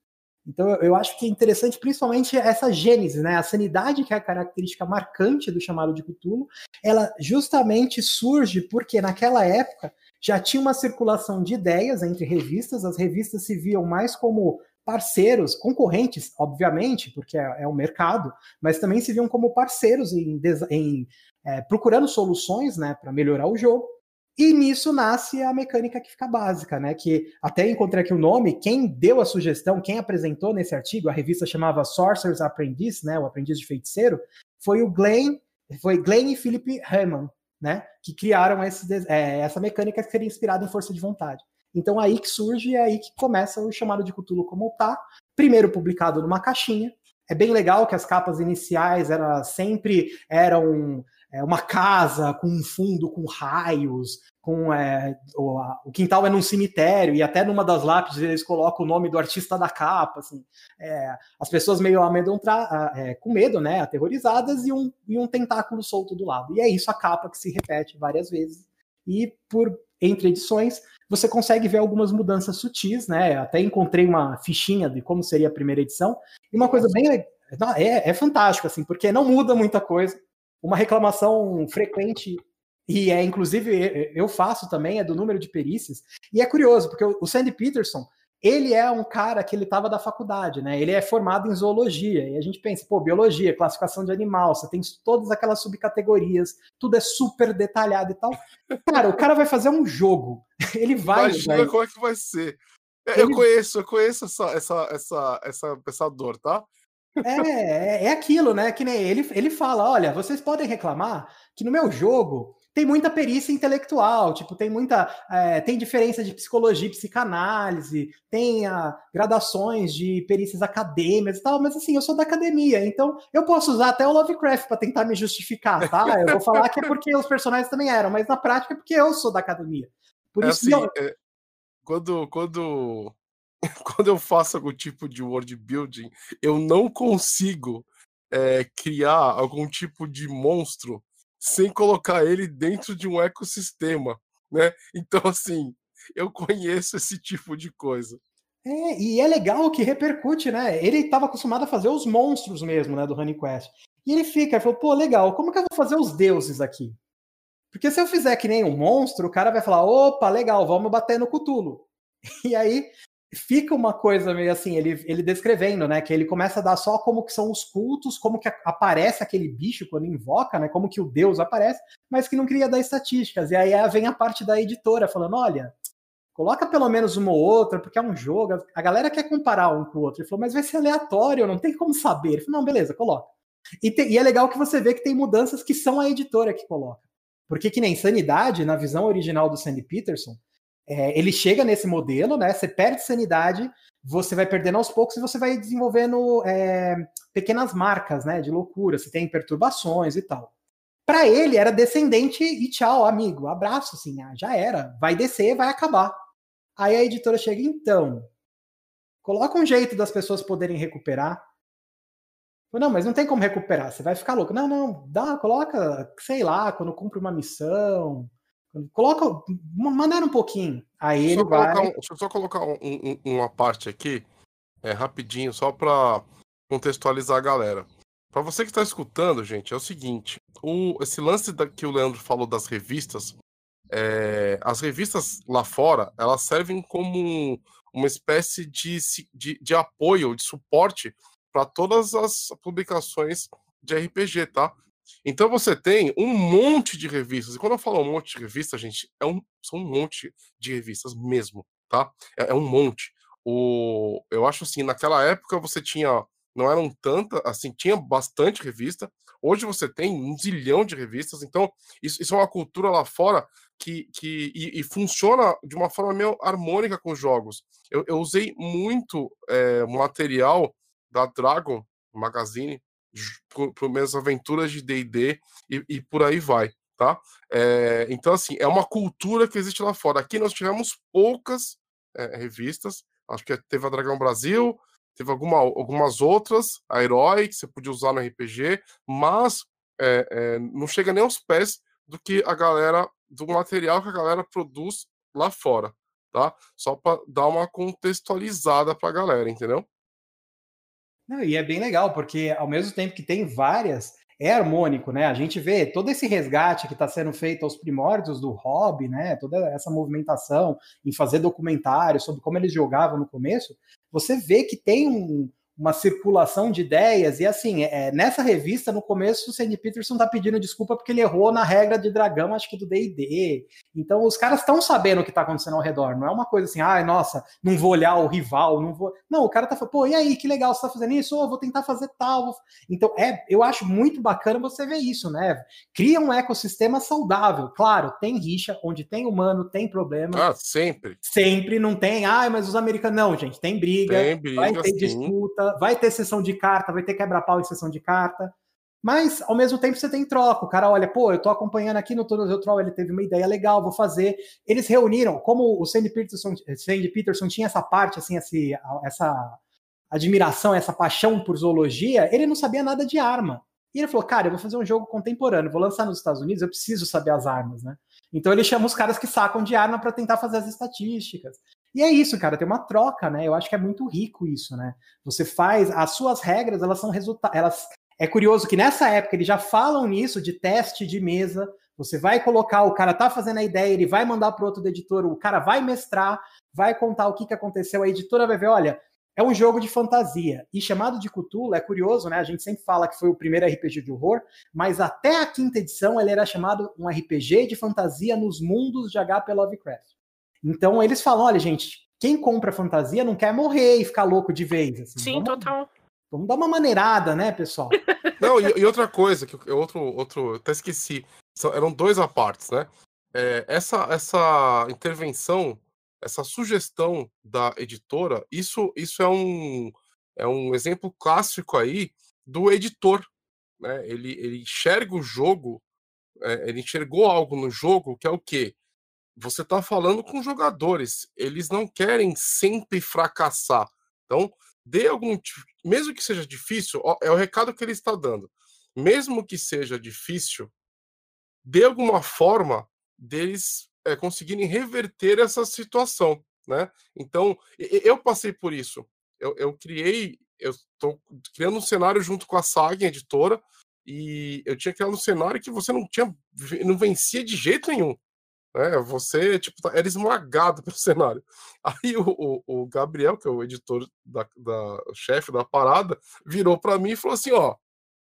Então eu acho que é interessante principalmente essa gênese, né? A sanidade que é a característica marcante do chamado de Cthulhu, ela justamente surge porque naquela época já tinha uma circulação de ideias entre revistas, as revistas se viam mais como parceiros, concorrentes, obviamente, porque é, é mercado, mas também se viam como parceiros em, em é, procurando soluções né, para melhorar o jogo. E nisso nasce a mecânica que fica básica, né? Que até encontrei aqui o nome, quem deu a sugestão, quem apresentou nesse artigo, a revista chamava Sorcerer's Apprentice, né? O aprendiz de feiticeiro, foi o Glenn, foi Glenn e Philip Hammond, né? Que criaram esse, é, essa mecânica que seria inspirada em força de vontade. Então aí que surge e é aí que começa o chamado de Cthulhu como tá. Primeiro publicado numa caixinha. É bem legal que as capas iniciais eram sempre eram é, uma casa com um fundo com raios, com é, o, a, o, quintal é num cemitério e até numa das lápides eles colocam o nome do artista da capa, assim, é, as pessoas meio amedrontar, é, com medo, né, aterrorizadas e um, e um tentáculo solto do lado. E é isso a capa que se repete várias vezes. E por entre edições você consegue ver algumas mudanças sutis, né? Até encontrei uma fichinha de como seria a primeira edição. E uma coisa bem é, é fantástico assim, porque não muda muita coisa. Uma reclamação frequente e é inclusive eu faço também é do número de perícias. E é curioso porque o Sandy Peterson ele é um cara que ele estava da faculdade, né? Ele é formado em zoologia e a gente pensa, pô, biologia, classificação de animal, você tem todas aquelas subcategorias, tudo é super detalhado e tal. Cara, o cara vai fazer um jogo, ele vai. Imagina vai... como é que vai ser. Ele... Eu conheço, eu conheço essa, essa, essa, essa, essa dor, tá? É, é, é aquilo, né? Que nem ele, ele fala: olha, vocês podem reclamar que no meu jogo tem muita perícia intelectual, tipo, tem muita. É, tem diferença de psicologia e psicanálise, tem a, ah, gradações de perícias acadêmicas e tal, mas assim, eu sou da academia, então eu posso usar até o Lovecraft para tentar me justificar, tá? Eu vou falar que é porque os personagens também eram, mas na prática é porque eu sou da academia. Por é isso assim, eu... é, quando, quando quando eu faço algum tipo de world building, eu não consigo é, criar algum tipo de monstro sem colocar ele dentro de um ecossistema, né? Então, assim, eu conheço esse tipo de coisa. É, e é legal que repercute, né? Ele estava acostumado a fazer os monstros mesmo, né, do Honey Quest. E ele fica, ele falou, pô, legal, como que eu vou fazer os deuses aqui? Porque se eu fizer que nem um monstro, o cara vai falar, opa, legal, vamos bater no Cutulo. E aí fica uma coisa meio assim, ele, ele descrevendo, né, que ele começa a dar só como que são os cultos, como que aparece aquele bicho quando invoca, né, como que o deus aparece, mas que não queria dar estatísticas. E aí vem a parte da editora falando, olha, coloca pelo menos uma ou outra, porque é um jogo, a galera quer comparar um com o outro. Ele falou, mas vai ser aleatório, não tem como saber. Ele falou, não, beleza, coloca. E, te, e é legal que você vê que tem mudanças que são a editora que coloca. Porque que nem Sanidade, na visão original do Sandy Peterson, é, ele chega nesse modelo, né? Você perde sanidade, você vai perdendo aos poucos e você vai desenvolvendo é, pequenas marcas, né? De loucura, você tem perturbações e tal. Para ele era descendente e tchau, amigo, abraço, assim, ah, já era, vai descer, vai acabar. Aí a editora chega, então, coloca um jeito das pessoas poderem recuperar. Não, mas não tem como recuperar, você vai ficar louco. Não, não, dá, coloca, sei lá, quando cumpre uma missão, Coloca, maneira um pouquinho. Aí ele vai. Um, deixa eu só colocar um, um, uma parte aqui, é, rapidinho, só para contextualizar a galera. Para você que está escutando, gente, é o seguinte: o, esse lance da, que o Leandro falou das revistas, é, as revistas lá fora, elas servem como uma espécie de, de, de apoio, de suporte para todas as publicações de RPG, tá? Então você tem um monte de revistas. E quando eu falo um monte de revistas, gente, é um, são um monte de revistas mesmo, tá? É, é um monte. O, eu acho assim, naquela época você tinha, não eram tantas, assim, tinha bastante revista. Hoje você tem um zilhão de revistas. Então isso, isso é uma cultura lá fora que, que e, e, funciona de uma forma meio harmônica com os jogos. Eu, eu usei muito é, material da Dragon Magazine por, por minhas aventuras de D&D e, e, por aí vai, tá? É, então, assim, é uma cultura que existe lá fora. Aqui nós tivemos poucas é, revistas, acho que teve a Dragão Brasil, teve alguma, algumas outras, a Herói, que você podia usar no RPG, mas é, não chega nem aos pés do que a galera, do material que a galera produz lá fora, tá? Só para dar uma contextualizada para a galera, entendeu? Não, e é bem legal, porque ao mesmo tempo que tem várias, é harmônico, né? A gente vê todo esse resgate que está sendo feito aos primórdios do hobby, né? Toda essa movimentação em fazer documentários sobre como eles jogavam no começo, você vê que tem um, uma circulação de ideias. E assim, é, nessa revista, no começo, o Sandy Peterson tá pedindo desculpa porque ele errou na regra de dragão, acho que do DD. Então, os caras estão sabendo o que tá acontecendo ao redor. Não é uma coisa assim, ai, nossa, não vou olhar o rival, não vou. Não, o cara tá falando, pô, e aí, que legal, você tá fazendo isso? Oh, vou tentar fazer tal. Então, é, eu acho muito bacana você ver isso, né? Cria um ecossistema saudável. Claro, tem rixa, onde tem humano, tem problema. Ah, sempre. Sempre não tem, ai, mas os americanos. Não, gente, tem briga, tem briga vai ter sim. disputa vai ter sessão de carta, vai ter quebra-pau em sessão de carta. Mas, ao mesmo tempo, você tem troca. O cara olha, pô, eu tô acompanhando aqui no Tornozeu Troll, ele teve uma ideia legal, vou fazer. Eles reuniram, como o Sandy Peterson, Sandy Peterson tinha essa parte, assim, esse, essa admiração, essa paixão por zoologia, ele não sabia nada de arma. E ele falou, cara, eu vou fazer um jogo contemporâneo, vou lançar nos Estados Unidos, eu preciso saber as armas, né? Então ele chama os caras que sacam de arma para tentar fazer as estatísticas. E é isso, cara, tem uma troca, né? Eu acho que é muito rico isso, né? Você faz, as suas regras, elas são resultados, elas é curioso que nessa época eles já falam nisso de teste de mesa. Você vai colocar, o cara tá fazendo a ideia, ele vai mandar para outro editor, o cara vai mestrar, vai contar o que, que aconteceu, a editora vai ver, olha, é um jogo de fantasia. E chamado de Cthulhu é curioso, né? A gente sempre fala que foi o primeiro RPG de horror, mas até a quinta edição ele era chamado um RPG de fantasia nos mundos de H.P. Lovecraft. Então eles falam: olha, gente, quem compra fantasia não quer morrer e ficar louco de vez. Assim. Sim, vamos, total. Vamos dar uma maneirada, né, pessoal? Não, e, e, outra coisa, que outro, outro, até esqueci, são, eram dois apartes, né? É, essa, essa intervenção, essa sugestão da editora, isso, isso é um, é um exemplo clássico aí do editor. Né? Ele, ele enxerga o jogo, é, ele enxergou algo no jogo que é o quê? Você está falando com jogadores, eles não querem sempre fracassar. Então, dê algum mesmo que seja difícil, ó, é o recado que ele está dando. Mesmo que seja difícil, dê alguma forma deles é, conseguirem reverter essa situação, né? Então, eu passei por isso. Eu, eu criei, eu estou criando um cenário junto com a Saga, editora, e eu tinha criado um cenário que você não tinha, não vencia de jeito nenhum. Né? Você tipo, tá, era esmagado pelo cenário. Aí o, o, o Gabriel, que é o editor da, da chefe da parada, virou para mim e falou assim: ó,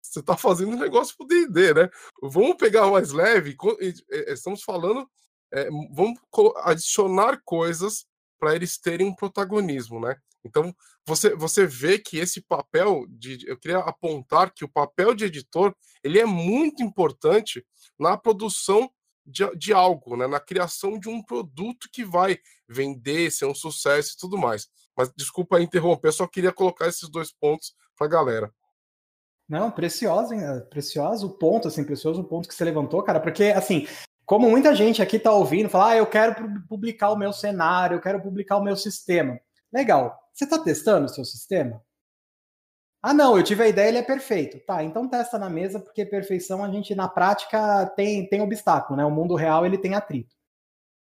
você tá fazendo um negócio pro D&D, né? Vamos pegar mais leve. Estamos falando, é, vamos adicionar coisas para eles terem um protagonismo, né? Então você você vê que esse papel de eu queria apontar que o papel de editor ele é muito importante na produção de, de algo, né? na criação de um produto que vai vender, ser um sucesso e tudo mais. Mas desculpa interromper, só queria colocar esses dois pontos para a galera. Não, precioso, hein? Precioso ponto, assim, precioso ponto que você levantou, cara, porque, assim, como muita gente aqui tá ouvindo, falar, ah, eu quero publicar o meu cenário, eu quero publicar o meu sistema. Legal. Você tá testando o seu sistema? Ah, não, eu tive a ideia, ele é perfeito. Tá, então testa na mesa, porque perfeição a gente na prática tem, tem obstáculo, né? O mundo real ele tem atrito.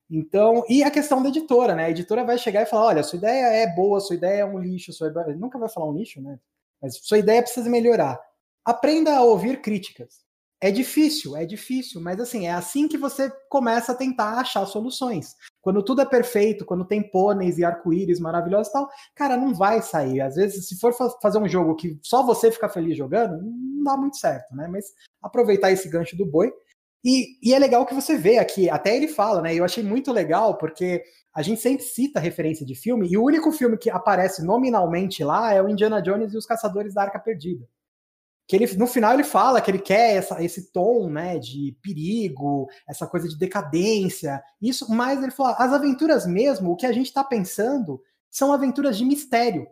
Então, e a questão da editora, né? A editora vai chegar e falar: olha, sua ideia é boa, sua ideia é um lixo, sua nunca vai falar um lixo, né? Mas sua ideia precisa melhorar. Aprenda a ouvir críticas. É difícil, é difícil, mas assim, é assim que você começa a tentar achar soluções. Quando tudo é perfeito, quando tem pôneis e arco-íris maravilhosos e tal, cara, não vai sair. Às vezes, se for fazer um jogo que só você fica feliz jogando, não dá muito certo, né? Mas aproveitar esse gancho do boi. E, e é legal que você vê aqui, até ele fala, né? Eu achei muito legal, porque a gente sempre cita referência de filme, e o único filme que aparece nominalmente lá é o Indiana Jones e os Caçadores da Arca Perdida que ele no final ele fala que ele quer essa, esse tom né, de perigo, essa coisa de decadência, isso, mas ele fala, as aventuras mesmo, o que a gente está pensando são aventuras de mistério,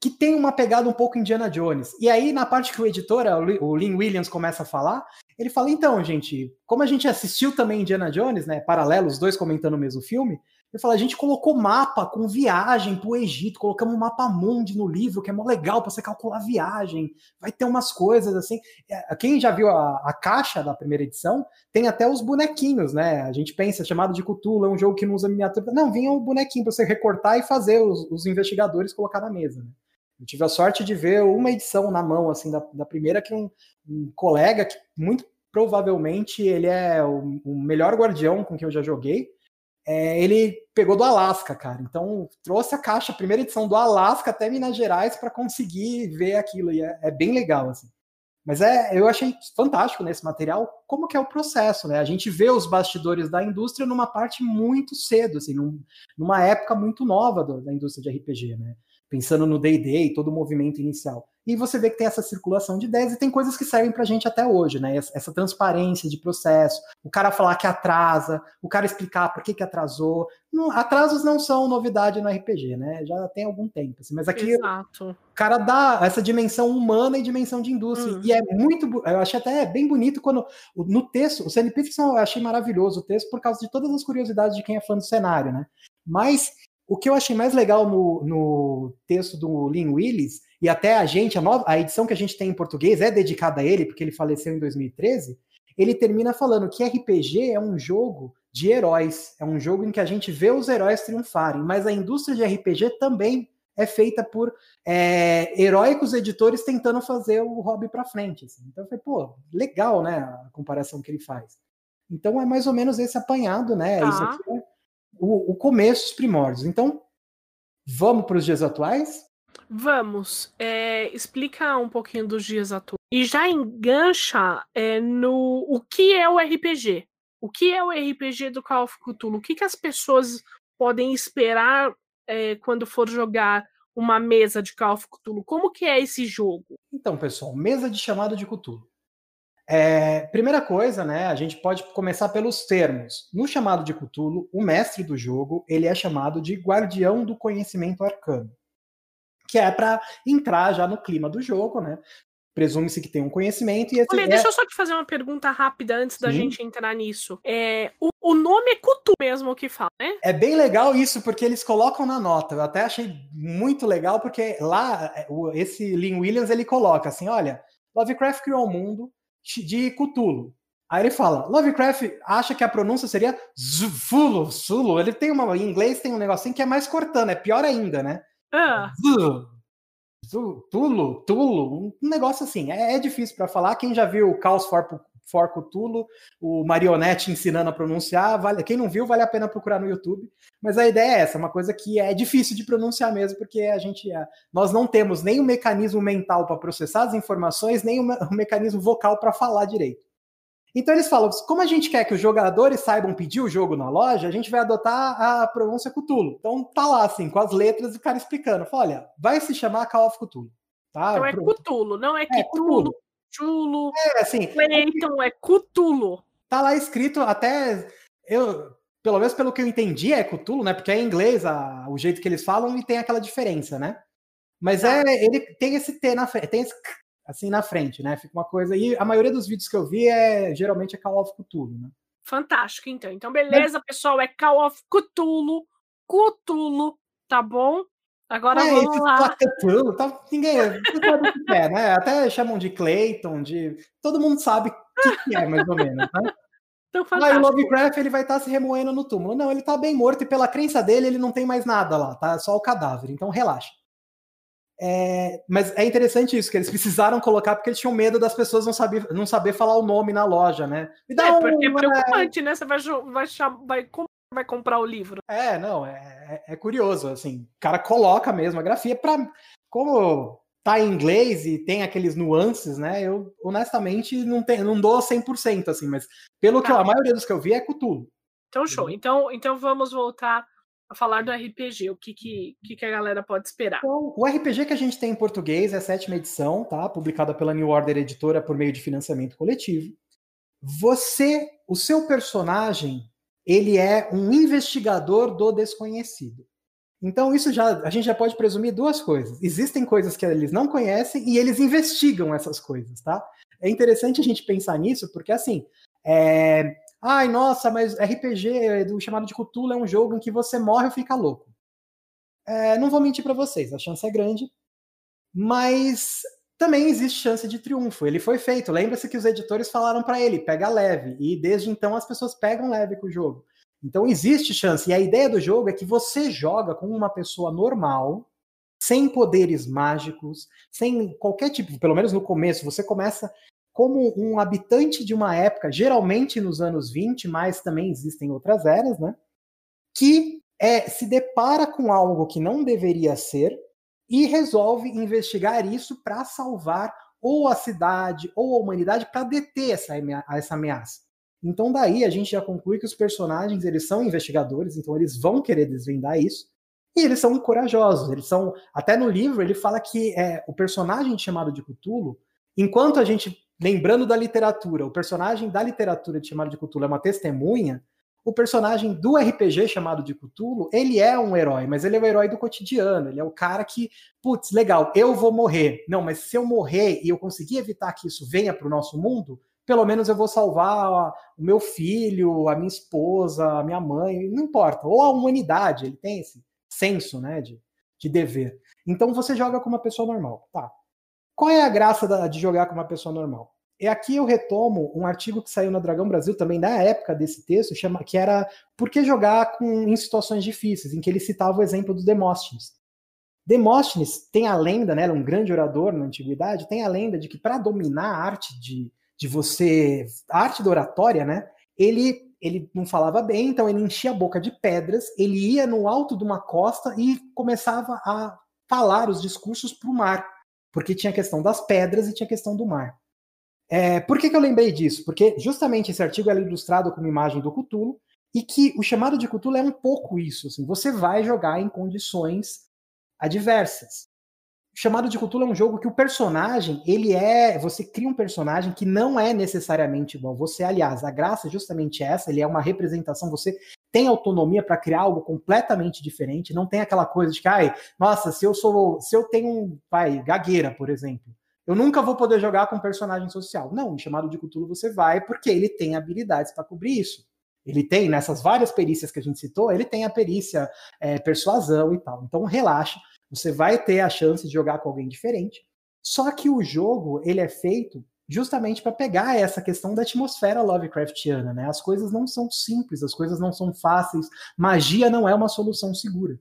que tem uma pegada um pouco Indiana Jones. E aí, na parte que o editor, o Lynn Williams, começa a falar, ele fala, então, gente, como a gente assistiu também Indiana Jones, né, paralelo, os dois comentando o mesmo filme, ele fala, a gente colocou mapa com viagem para o Egito, colocamos um mapa mundi no livro, que é mó legal para você calcular viagem. Vai ter umas coisas assim. É, quem já viu a, a, caixa da primeira edição, tem até os bonequinhos, né? A gente pensa, chamado de Cthulhu, é um jogo que não usa miniatura. Não, vinha um bonequinho para você recortar e fazer os, os investigadores colocar na mesa. Né? Eu tive a sorte de ver uma edição na mão, assim, da, da primeira que um, um, colega, que muito provavelmente ele é o, o, melhor guardião com quem eu já joguei, é, ele pegou do Alasca, cara. Então trouxe a caixa, a primeira edição do Alasca até Minas Gerais para conseguir ver aquilo, e é, é bem legal, assim. Mas é, eu achei fantástico nesse material como que é o processo, né? A gente vê os bastidores da indústria numa parte muito cedo, assim, num, numa época muito nova do, da indústria de RPG, né? Pensando no D&D e todo o movimento inicial. E você vê que tem essa circulação de ideias e tem coisas que servem pra gente até hoje, né? Essa transparência de processo, o cara falar que atrasa, o cara explicar por que, que atrasou. Não, atrasos não são novidade no RPG, né? Já tem algum tempo. Assim, mas aqui Exato. o cara dá essa dimensão humana e dimensão de indústria. Hum. E é muito. Eu achei até bem bonito quando. No texto, o CNP eu achei maravilhoso o texto por causa de todas as curiosidades de quem é fã do cenário, né? Mas o que eu achei mais legal no, no texto do Lynn Willis e até a gente, a, nova, a edição que a gente tem em português é dedicada a ele, porque ele faleceu em 2013. Ele termina falando que RPG é um jogo de heróis, é um jogo em que a gente vê os heróis triunfarem, mas a indústria de RPG também é feita por é, heróicos editores tentando fazer o hobby para frente. Assim. Então, foi pô, legal, né, a comparação que ele faz. Então, é mais ou menos esse apanhado, né? Isso aqui é o, o começo, os primórdios. Então, vamos para os dias atuais? Vamos. É, explica um pouquinho dos dias atuais. E já engancha é, no o que é o RPG. O que é o RPG do Call of Cthulhu? O que, que as pessoas podem esperar é, quando for jogar uma mesa de Call of Cthulhu? Como que é esse jogo? Então, pessoal, mesa de chamada de Cthulhu. É, primeira coisa, né, a gente pode começar pelos termos. No chamado de Cthulhu, o mestre do jogo, ele é chamado de guardião do conhecimento arcano que é para entrar já no clima do jogo, né? Presume-se que tem um conhecimento e esse Olha, é... deixa eu só te fazer uma pergunta rápida antes da Sim. gente entrar nisso. É, o, o nome é Cutu mesmo que fala, né? É bem legal isso, porque eles colocam na nota. Eu até achei muito legal, porque lá, é, esse Lynn Williams, ele coloca assim, olha, Lovecraft criou um mundo de Cthulhu. Aí ele fala, Lovecraft acha que a pronúncia seria Zulu, Zulu. Ele tem uma, em inglês tem um negocinho que é mais cortando, é pior ainda, né? Ah. Tulo, Tulo, um negócio assim. É, é difícil para falar. Quem já viu o Caos for, for Tulo, o Marionete ensinando a pronunciar, vale, quem não viu, vale a pena procurar no YouTube. Mas a ideia é essa, uma coisa que é difícil de pronunciar mesmo, porque a gente, é, nós não temos nem o mecanismo mental para processar as informações, nem o, o mecanismo vocal para falar direito. Então eles falam, como a gente quer que os jogadores saibam pedir o jogo na loja, a gente vai adotar a pronúncia Cthulhu. Então tá lá assim, com as letras e o cara explicando. Fala, olha, vai se chamar Call of Cthulhu. Tá? Então é Cthulhu, não é, é Cthulhu. Cthulhu. É, assim. Clayton é Cthulhu. Tá lá escrito até. Eu, pelo menos pelo que eu entendi, é Cthulhu, né? Porque é em inglês a, o jeito que eles falam e tem aquela diferença, né? Mas tá. é, ele tem esse T na frente, tem esse assim na frente, né? Fica uma coisa. E a maioria dos vídeos que eu vi é geralmente é Call of Cthulhu, né? Fantástico, então. Então, beleza, Mas... pessoal, é Call of Cthulhu, Cthulhu, tá bom? Agora é, vamos lá. Cthulhu, tá, ninguém sabe o que é, né? Até chamam de Clayton, de. Todo mundo sabe o que é, mais ou menos, né? Então, Aí o Lovecraft ele vai estar tá se remoendo no túmulo. Não, ele tá bem morto e pela crença dele ele não tem mais nada lá, tá? Só o cadáver. Então relaxa. É, mas é interessante isso, que eles precisaram colocar porque eles tinham medo das pessoas não saber, não saber falar o nome na loja, né? Me dá é, um, porque é preocupante, né? Você vai, vai, vai, vai comprar o livro. É, não, é, é, é curioso, assim. O cara coloca mesmo a grafia para Como tá em inglês e tem aqueles nuances, né? Eu, honestamente, não, tem, não dou 100%, assim, mas pelo tá. que eu, a maioria dos que eu vi é Cthulhu. Então, show. Então, então vamos voltar a falar do RPG, o que, que, que, a galera pode esperar. Então, o RPG que a gente tem em português é a sétima edição, tá? Publicada pela New Order Editora por meio de financiamento coletivo. Você, o seu personagem, ele é um investigador do desconhecido. Então, isso já a gente já pode presumir duas coisas. Existem coisas que eles não conhecem e eles investigam essas coisas, tá? É interessante a gente pensar nisso, porque assim, é, Ai, nossa, mas RPG do chamado de Cthulhu é um jogo em que você morre ou fica louco. É, não vou mentir para vocês, a chance é grande, mas também existe chance de triunfo. Ele foi feito. Lembra-se que os editores falaram para ele, pega leve, e desde então as pessoas pegam leve com o jogo. Então existe chance. E a ideia do jogo é que você joga com uma pessoa normal, sem poderes mágicos, sem qualquer tipo, pelo menos no começo, você começa como um habitante de uma época, geralmente nos anos 20, mas também existem outras eras, né? Que é, se depara com algo que não deveria ser e resolve investigar isso para salvar ou a cidade ou a humanidade para deter essa, essa ameaça. Então daí a gente já conclui que os personagens eles são investigadores, então eles vão querer desvendar isso e eles são corajosos. Eles são até no livro ele fala que é, o personagem chamado de Cthulhu, enquanto a gente lembrando da literatura, o personagem da literatura de chamado de Cthulhu é uma testemunha, o personagem do RPG chamado de Cthulhu, ele é um herói, mas ele é o herói do cotidiano, ele é o cara que, putz, legal, eu vou morrer. Não, mas se eu morrer e eu conseguir evitar que isso venha para o nosso mundo, pelo menos eu vou salvar o meu filho, a minha esposa, a minha mãe, não importa. Ou a humanidade, ele tem esse senso né, de, de dever. Então você joga com uma pessoa normal. Tá. Qual é a graça da, de jogar com uma pessoa normal? E aqui eu retomo um artigo que saiu na Dragão Brasil também na época desse texto, chama, que era Por que jogar com, em situações difíceis, em que ele citava o exemplo do Demóstenes. Demóstenes tem a lenda, né, era um grande orador na antiguidade, tem a lenda de que para dominar a arte de, de você, a arte da oratória, né, ele ele não falava bem, então ele enchia a boca de pedras, ele ia no alto de uma costa e começava a falar os discursos para o mar, porque tinha a questão das pedras e tinha a questão do mar. É, por que, que eu lembrei disso? Porque justamente esse artigo é ilustrado com uma imagem do Cthulhu e que o chamado de Cthulhu é um pouco isso. Assim, você vai jogar em condições adversas. O chamado de Cthulhu é um jogo que o personagem, ele é. Você cria um personagem que não é necessariamente igual você. Aliás, a graça é justamente essa: ele é uma representação. Você tem autonomia para criar algo completamente diferente. Não tem aquela coisa de que, ai, nossa, se eu sou. Se eu tenho um. Pai, gagueira, por exemplo eu nunca vou poder jogar com personagem social. Não, em chamado de Cthulhu você vai porque ele tem habilidades para cobrir isso. Ele tem, nessas várias perícias que a gente citou, ele tem a perícia é, persuasão e tal. Então relaxa, você vai ter a chance de jogar com alguém diferente. Só que o jogo ele é feito justamente para pegar essa questão da atmosfera Lovecraftiana, né? As coisas não são simples, as coisas não são fáceis. Magia não é uma solução segura.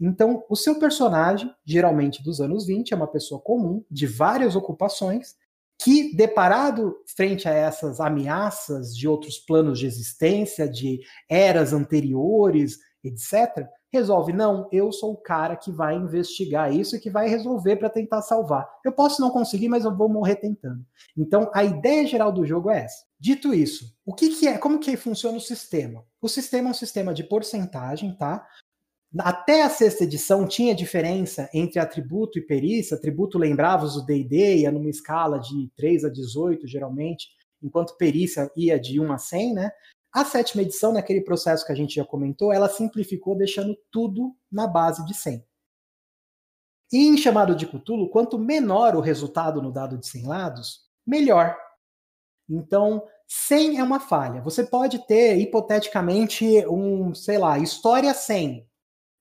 Então, o seu personagem, geralmente dos anos 20, é uma pessoa comum, de várias ocupações, que, deparado frente a essas ameaças de outros planos de existência, de eras anteriores, etc., resolve: não, eu sou o cara que vai investigar isso e que vai resolver para tentar salvar. Eu posso não conseguir, mas eu vou morrer tentando. Então, a ideia geral do jogo é essa. Dito isso, o que, que é? Como que funciona o sistema? O sistema é um sistema de porcentagem, tá? Até a sexta edição tinha diferença entre atributo e perícia. Atributo lembrava o D&D, ia numa escala de 3 a 18, geralmente, enquanto perícia ia de 1 a 100, né? A sétima edição, naquele processo que a gente já comentou, ela simplificou deixando tudo na base de 100. E em chamado de Cthulhu, quanto menor o resultado no dado de 100 lados, melhor. Então, 100 é uma falha. Você pode ter, hipoteticamente, um, sei lá, história 100.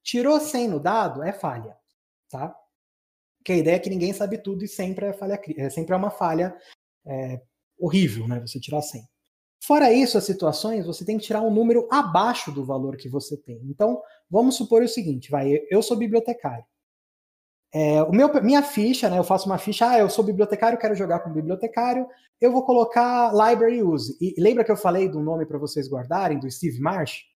Tirou 100 no dado, é falha, tá? Porque a ideia é que ninguém sabe tudo e sempre é, falha, é, sempre é uma falha é, horrível, né? Você tirar 100. Fora isso, as situações, você tem que tirar um número abaixo do valor que você tem. Então, vamos supor o seguinte, vai, eu sou bibliotecário. É, o meu, minha ficha, né, eu faço uma ficha, ah, eu sou bibliotecário, quero jogar com bibliotecário, eu vou colocar library use. E lembra que eu falei do nome para vocês guardarem, do Steve Marsh?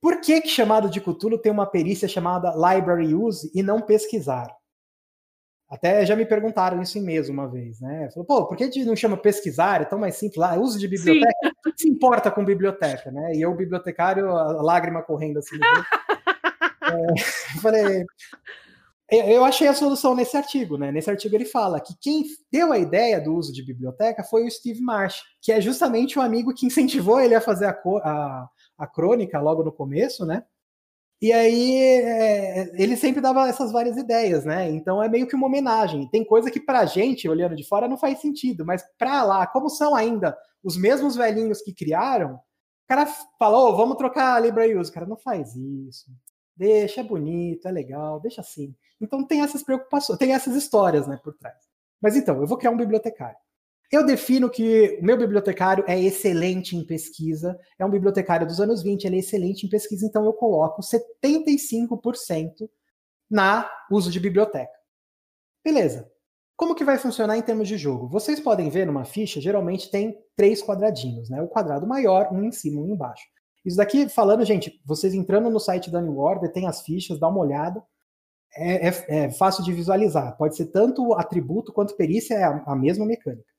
Por que, que chamado de Cthulhu tem uma perícia chamada Library Use e não pesquisar? Até já me perguntaram isso em mesa uma vez, né? Falou, pô, por que não chama pesquisar? É tão mais simples lá, uso de biblioteca. O que se importa com biblioteca, né? E eu, bibliotecário, a lágrima correndo assim. é, falei, eu achei a solução nesse artigo, né? Nesse artigo ele fala que quem deu a ideia do uso de biblioteca foi o Steve Marsh, que é justamente o amigo que incentivou ele a fazer a, a, a crônica logo no começo, né? E aí é, ele sempre dava essas várias ideias, né? Então é meio que uma homenagem. Tem coisa que pra gente, olhando de fora, não faz sentido, mas pra lá, como são ainda os mesmos velhinhos que criaram, o cara falou, oh, vamos trocar a Libra Use. O cara não faz isso. Deixa, é bonito, é legal, deixa assim. Então tem essas preocupações, tem essas histórias, né, por trás. Mas então, eu vou criar um bibliotecário. Eu defino que o meu bibliotecário é excelente em pesquisa, é um bibliotecário dos anos 20, ele é excelente em pesquisa, então eu coloco 75% na uso de biblioteca. Beleza. Como que vai funcionar em termos de jogo? Vocês podem ver numa ficha, geralmente tem três quadradinhos, né? O quadrado maior, um em cima, um embaixo. Isso daqui, falando, gente, vocês entrando no site da New Order, tem as fichas, dá uma olhada. É, é, é fácil de visualizar. Pode ser tanto atributo quanto perícia, é a, a mesma mecânica.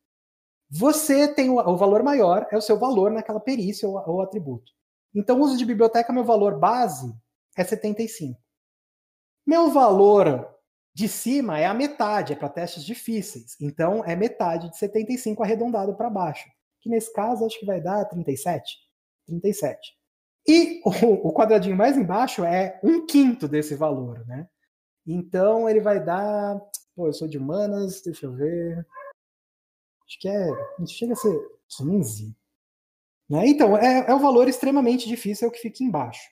Você tem o, o, valor maior, é o seu valor naquela perícia ou, ou atributo. Então, uso de biblioteca, meu valor base é 75. Meu valor de cima é a metade, é para testes difíceis. Então, é metade de 75 arredondado para baixo. Que nesse caso, acho que vai dar 37. 37. E o, o quadradinho mais embaixo é um quinto desse valor, né? Então, ele vai dar. Pô, eu sou de humanas, deixa eu ver. Acho que é. Chega a ser 15. Né? Então, é, é um valor extremamente difícil, é o que fica embaixo.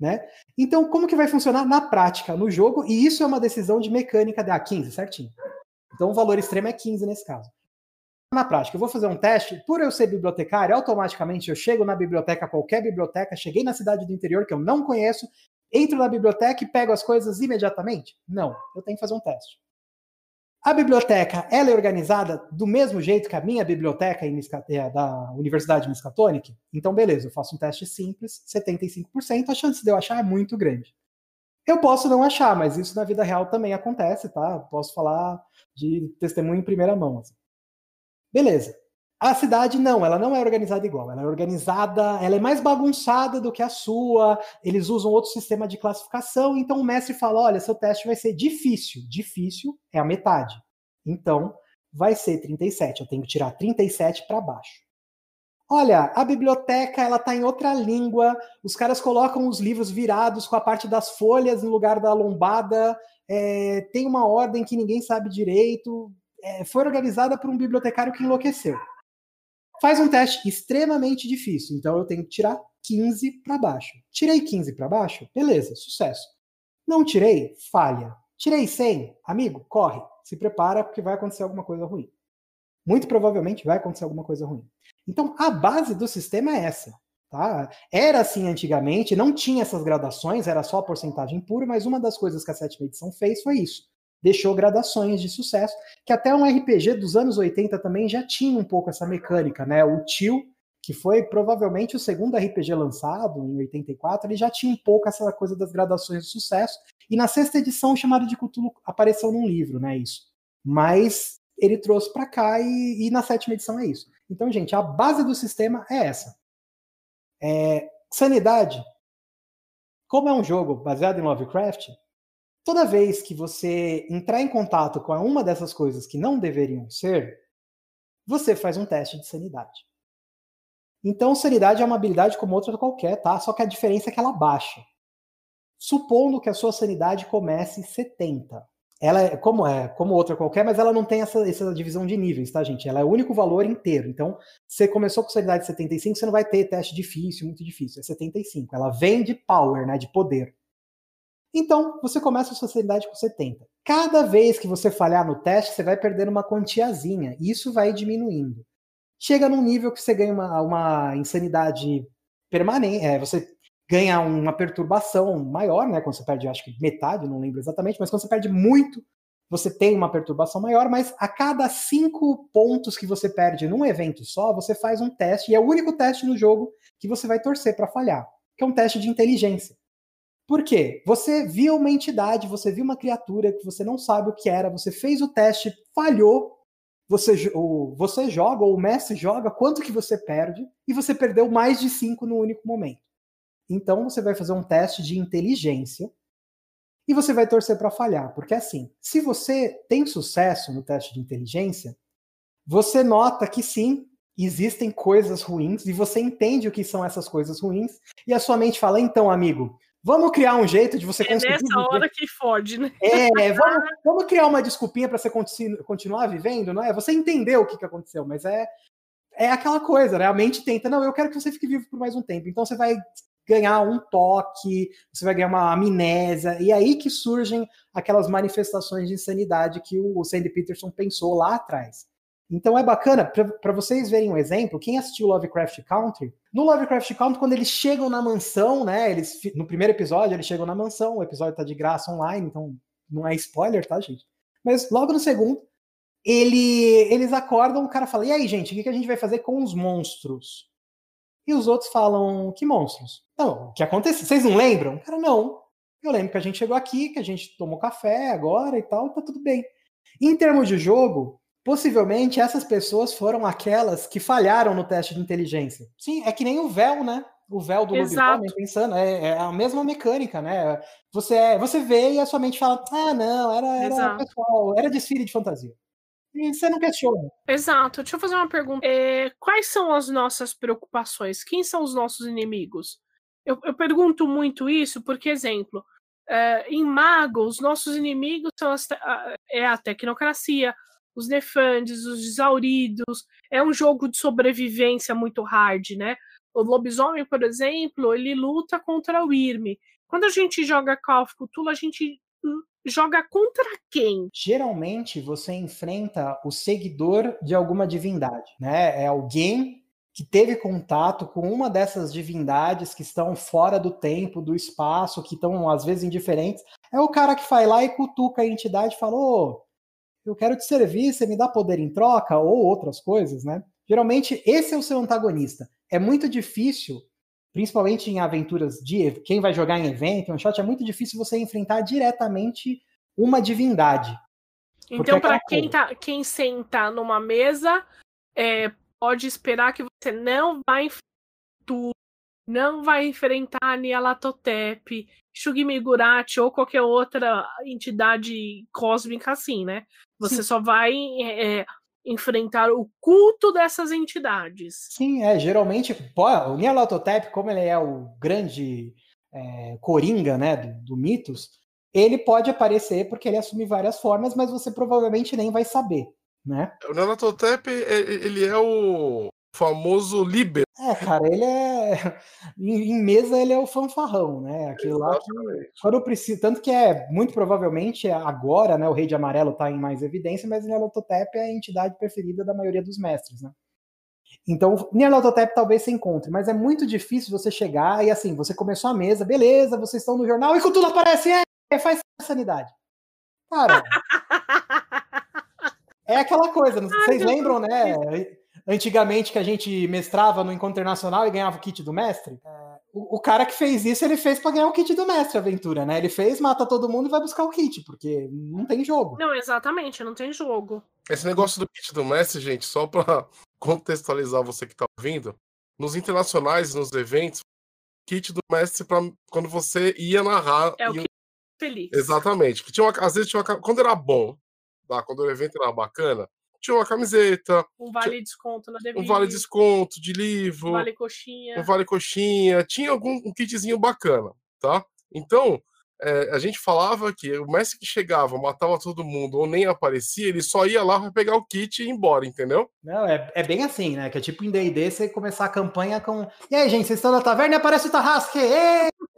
Né? Então, como que vai funcionar na prática, no jogo? E isso é uma decisão de mecânica da 15, certinho. Então, o valor extremo é 15 nesse caso. Na prática, eu vou fazer um teste, por eu ser bibliotecário, automaticamente eu chego na biblioteca, qualquer biblioteca, cheguei na cidade do interior que eu não conheço, entro na biblioteca e pego as coisas imediatamente? Não, eu tenho que fazer um teste. A biblioteca ela é organizada do mesmo jeito que a minha biblioteca é, da Universidade Miskatonic? Então, beleza, eu faço um teste simples, 75%, a chance de eu achar é muito grande. Eu posso não achar, mas isso na vida real também acontece, tá? Posso falar de testemunho em primeira mão. Assim. Beleza. A cidade não, ela não é organizada igual. Ela é organizada, ela é mais bagunçada do que a sua. Eles usam outro sistema de classificação. Então o mestre fala: olha, seu teste vai ser difícil. Difícil é a metade. Então vai ser 37. Eu tenho que tirar 37 para baixo. Olha, a biblioteca ela tá em outra língua. Os caras colocam os livros virados com a parte das folhas no lugar da lombada. É, tem uma ordem que ninguém sabe direito. É, foi organizada por um bibliotecário que enlouqueceu faz um teste extremamente difícil. Então eu tenho que tirar 15 para baixo. Tirei 15 para baixo? Beleza, sucesso. Não tirei? Falha. Tirei 100? Amigo, corre. Se prepara porque vai acontecer alguma coisa ruim. Muito provavelmente vai acontecer alguma coisa ruim. Então a base do sistema é essa. Tá? Era assim antigamente, não tinha essas gradações, era só a porcentagem pura, mas uma das coisas que a sétima edição fez foi isso deixou gradações de sucesso, que até um RPG dos anos 80 também já tinha um pouco essa mecânica, né? O Tio, que foi provavelmente o segundo RPG lançado em 84, ele já tinha um pouco essa coisa das gradações de sucesso. E na sexta edição, chamado de Cthulhu apareceu num livro, né? Isso. Mas ele trouxe para cá e, e, na sétima edição é isso. Então, gente, a base do sistema é essa. É, sanidade. Como é um jogo baseado em Lovecraft, Toda vez que você entrar em contato com uma dessas coisas que não deveriam ser, você faz um teste de sanidade. Então, sanidade é uma habilidade como outra qualquer, tá? Só que a diferença é que ela baixa. Supondo que a sua sanidade comece 70. Ela é como é, como outra qualquer, mas ela não tem essa, essa divisão de níveis, tá, gente? Ela é o único valor inteiro. Então, você começou com sanidade 75, você não vai ter teste difícil, muito difícil. É 75. Ela vem de power, né? De poder. Então, você começa a sanidade com 70. Cada vez que você falhar no teste, você vai perdendo uma quantiazinha. E isso vai diminuindo. Chega num nível que você ganha uma, uma insanidade permanente. É, você ganha uma perturbação maior, né? Quando você perde, acho que metade, não lembro exatamente, mas quando você perde muito, você tem uma perturbação maior, mas a cada cinco pontos que você perde num evento só, você faz um teste, e é o único teste no jogo que você vai torcer para falhar, que é um teste de inteligência. Por quê? Você viu uma entidade, você viu uma criatura que você não sabe o que era, você fez o teste, falhou, você, ou você joga, ou o mestre joga, quanto que você perde, e você perdeu mais de 5 no único momento. Então você vai fazer um teste de inteligência e você vai torcer para falhar, porque assim, se você tem sucesso no teste de inteligência, você nota que sim, existem coisas ruins e você entende o que são essas coisas ruins e a sua mente fala: "Então, amigo, Vamos criar um jeito de você é conseguir. É nessa hora que fode, né? É, vamos, vamos criar uma desculpinha para você continu, continuar vivendo, não é? Você entendeu o que, que aconteceu, mas é, é aquela coisa, né? A mente tenta, não, eu quero que você fique vivo por mais um tempo. Então você vai ganhar um toque, você vai ganhar uma amnésia, e é aí que surgem aquelas manifestações de insanidade que o Sandy Peterson pensou lá atrás. Então é bacana, para vocês verem um exemplo, quem assistiu Lovecraft Country, no Lovecraft Country, quando eles chegam na mansão, né? Eles, no primeiro episódio, eles chegam na mansão, o episódio tá de graça online, então não é spoiler, tá, gente? Mas logo no segundo, ele, eles acordam, o cara fala: E aí, gente, o que a gente vai fazer com os monstros? E os outros falam: Que monstros? Não, o que aconteceu? Vocês não lembram? O cara, não. Eu lembro que a gente chegou aqui, que a gente tomou café agora e tal, tá tudo bem. Em termos de jogo, Possivelmente essas pessoas foram aquelas que falharam no teste de inteligência. Sim, é que nem o véu, né? O véu do lobisomem, pensando, é, é, a mesma mecânica, né? Você, é, você vê e a sua mente fala: ah, não, era, era pessoal, era desfile de fantasia. E você não questiona. Exato. Deixa eu fazer uma pergunta. É, quais são as nossas preocupações? Quem são os nossos inimigos? Eu, eu pergunto muito isso porque, exemplo, é, em Mago, os nossos inimigos são as, é a tecnocracia, os Nefandes, os Exauridos. É um jogo de sobrevivência muito hard, né? O lobisomem, por exemplo, ele luta contra o Irme. Quando a gente joga Call of Cthulhu, a gente hum, joga contra quem? Geralmente você enfrenta o seguidor de alguma divindade, né? É alguém que teve contato com uma dessas divindades que estão fora do tempo, do espaço, que estão às vezes indiferentes. É o cara que vai lá e cutuca a entidade e fala: oh, eu quero te servir, você me dá poder em troca, ou outras coisas, né? Geralmente, esse é o seu antagonista. É muito difícil, principalmente em aventuras de quem vai jogar em evento, um shot, é muito difícil você enfrentar diretamente uma divindade. Então, para quem, tá, quem senta numa mesa, é, pode esperar que você não vai enfrentar não vai enfrentar Nyarlathotep, Shugimigurati ou qualquer outra entidade cósmica assim, né? Você Sim. só vai é, enfrentar o culto dessas entidades. Sim, é, geralmente, pô, o Nyarlathotep, como ele é o grande é, coringa, né, do, do Mitos, ele pode aparecer porque ele assume várias formas, mas você provavelmente nem vai saber, né? O Nyarlathotep, ele é o famoso líbero. É, cara, ele é. Em, mesa ele é o fanfarrão, né? Aquilo lá que. Quando precisa. Tanto que é, muito provavelmente, agora, né? O Rei de Amarelo tá em mais evidência, mas Nyarlathotep é a entidade preferida da maioria dos mestres, né? Então, Nyarlathotep talvez se encontre, mas é muito difícil você chegar e assim, você começou a mesa, beleza, vocês estão no jornal e tudo aparece, é, faz sanidade. Cara. é aquela coisa, vocês lembram, né? Antigamente que a gente mestrava no Encontro Internacional e ganhava o kit do mestre. É, o, o, cara que fez isso, ele fez para ganhar o kit do mestre, a aventura, né? Ele fez, mata todo mundo e vai buscar o kit, porque não tem jogo. Não, exatamente, não tem jogo. Esse negócio do kit do mestre, gente, só para contextualizar você que tá ouvindo, nos internacionais, nos eventos, kit do mestre para quando você ia narrar. É o kit feliz. Exatamente. Que tinha uma, às vezes tinha uma, quando era bom, tá? quando o evento era bacana, tinha uma camiseta. Um vale desconto na Um vale desconto de livro. Um vale coxinha. Um vale coxinha. Tinha algum um kitzinho bacana, tá? Então, é, a gente falava que o mestre que chegava, matava todo mundo ou nem aparecia, ele só ia lá para pegar o kit e ir embora, entendeu? Não, é, é bem assim, né? Que é tipo em D&D você começar a campanha com e aí, gente, vocês estão na taverna e aparece o Tarrasque!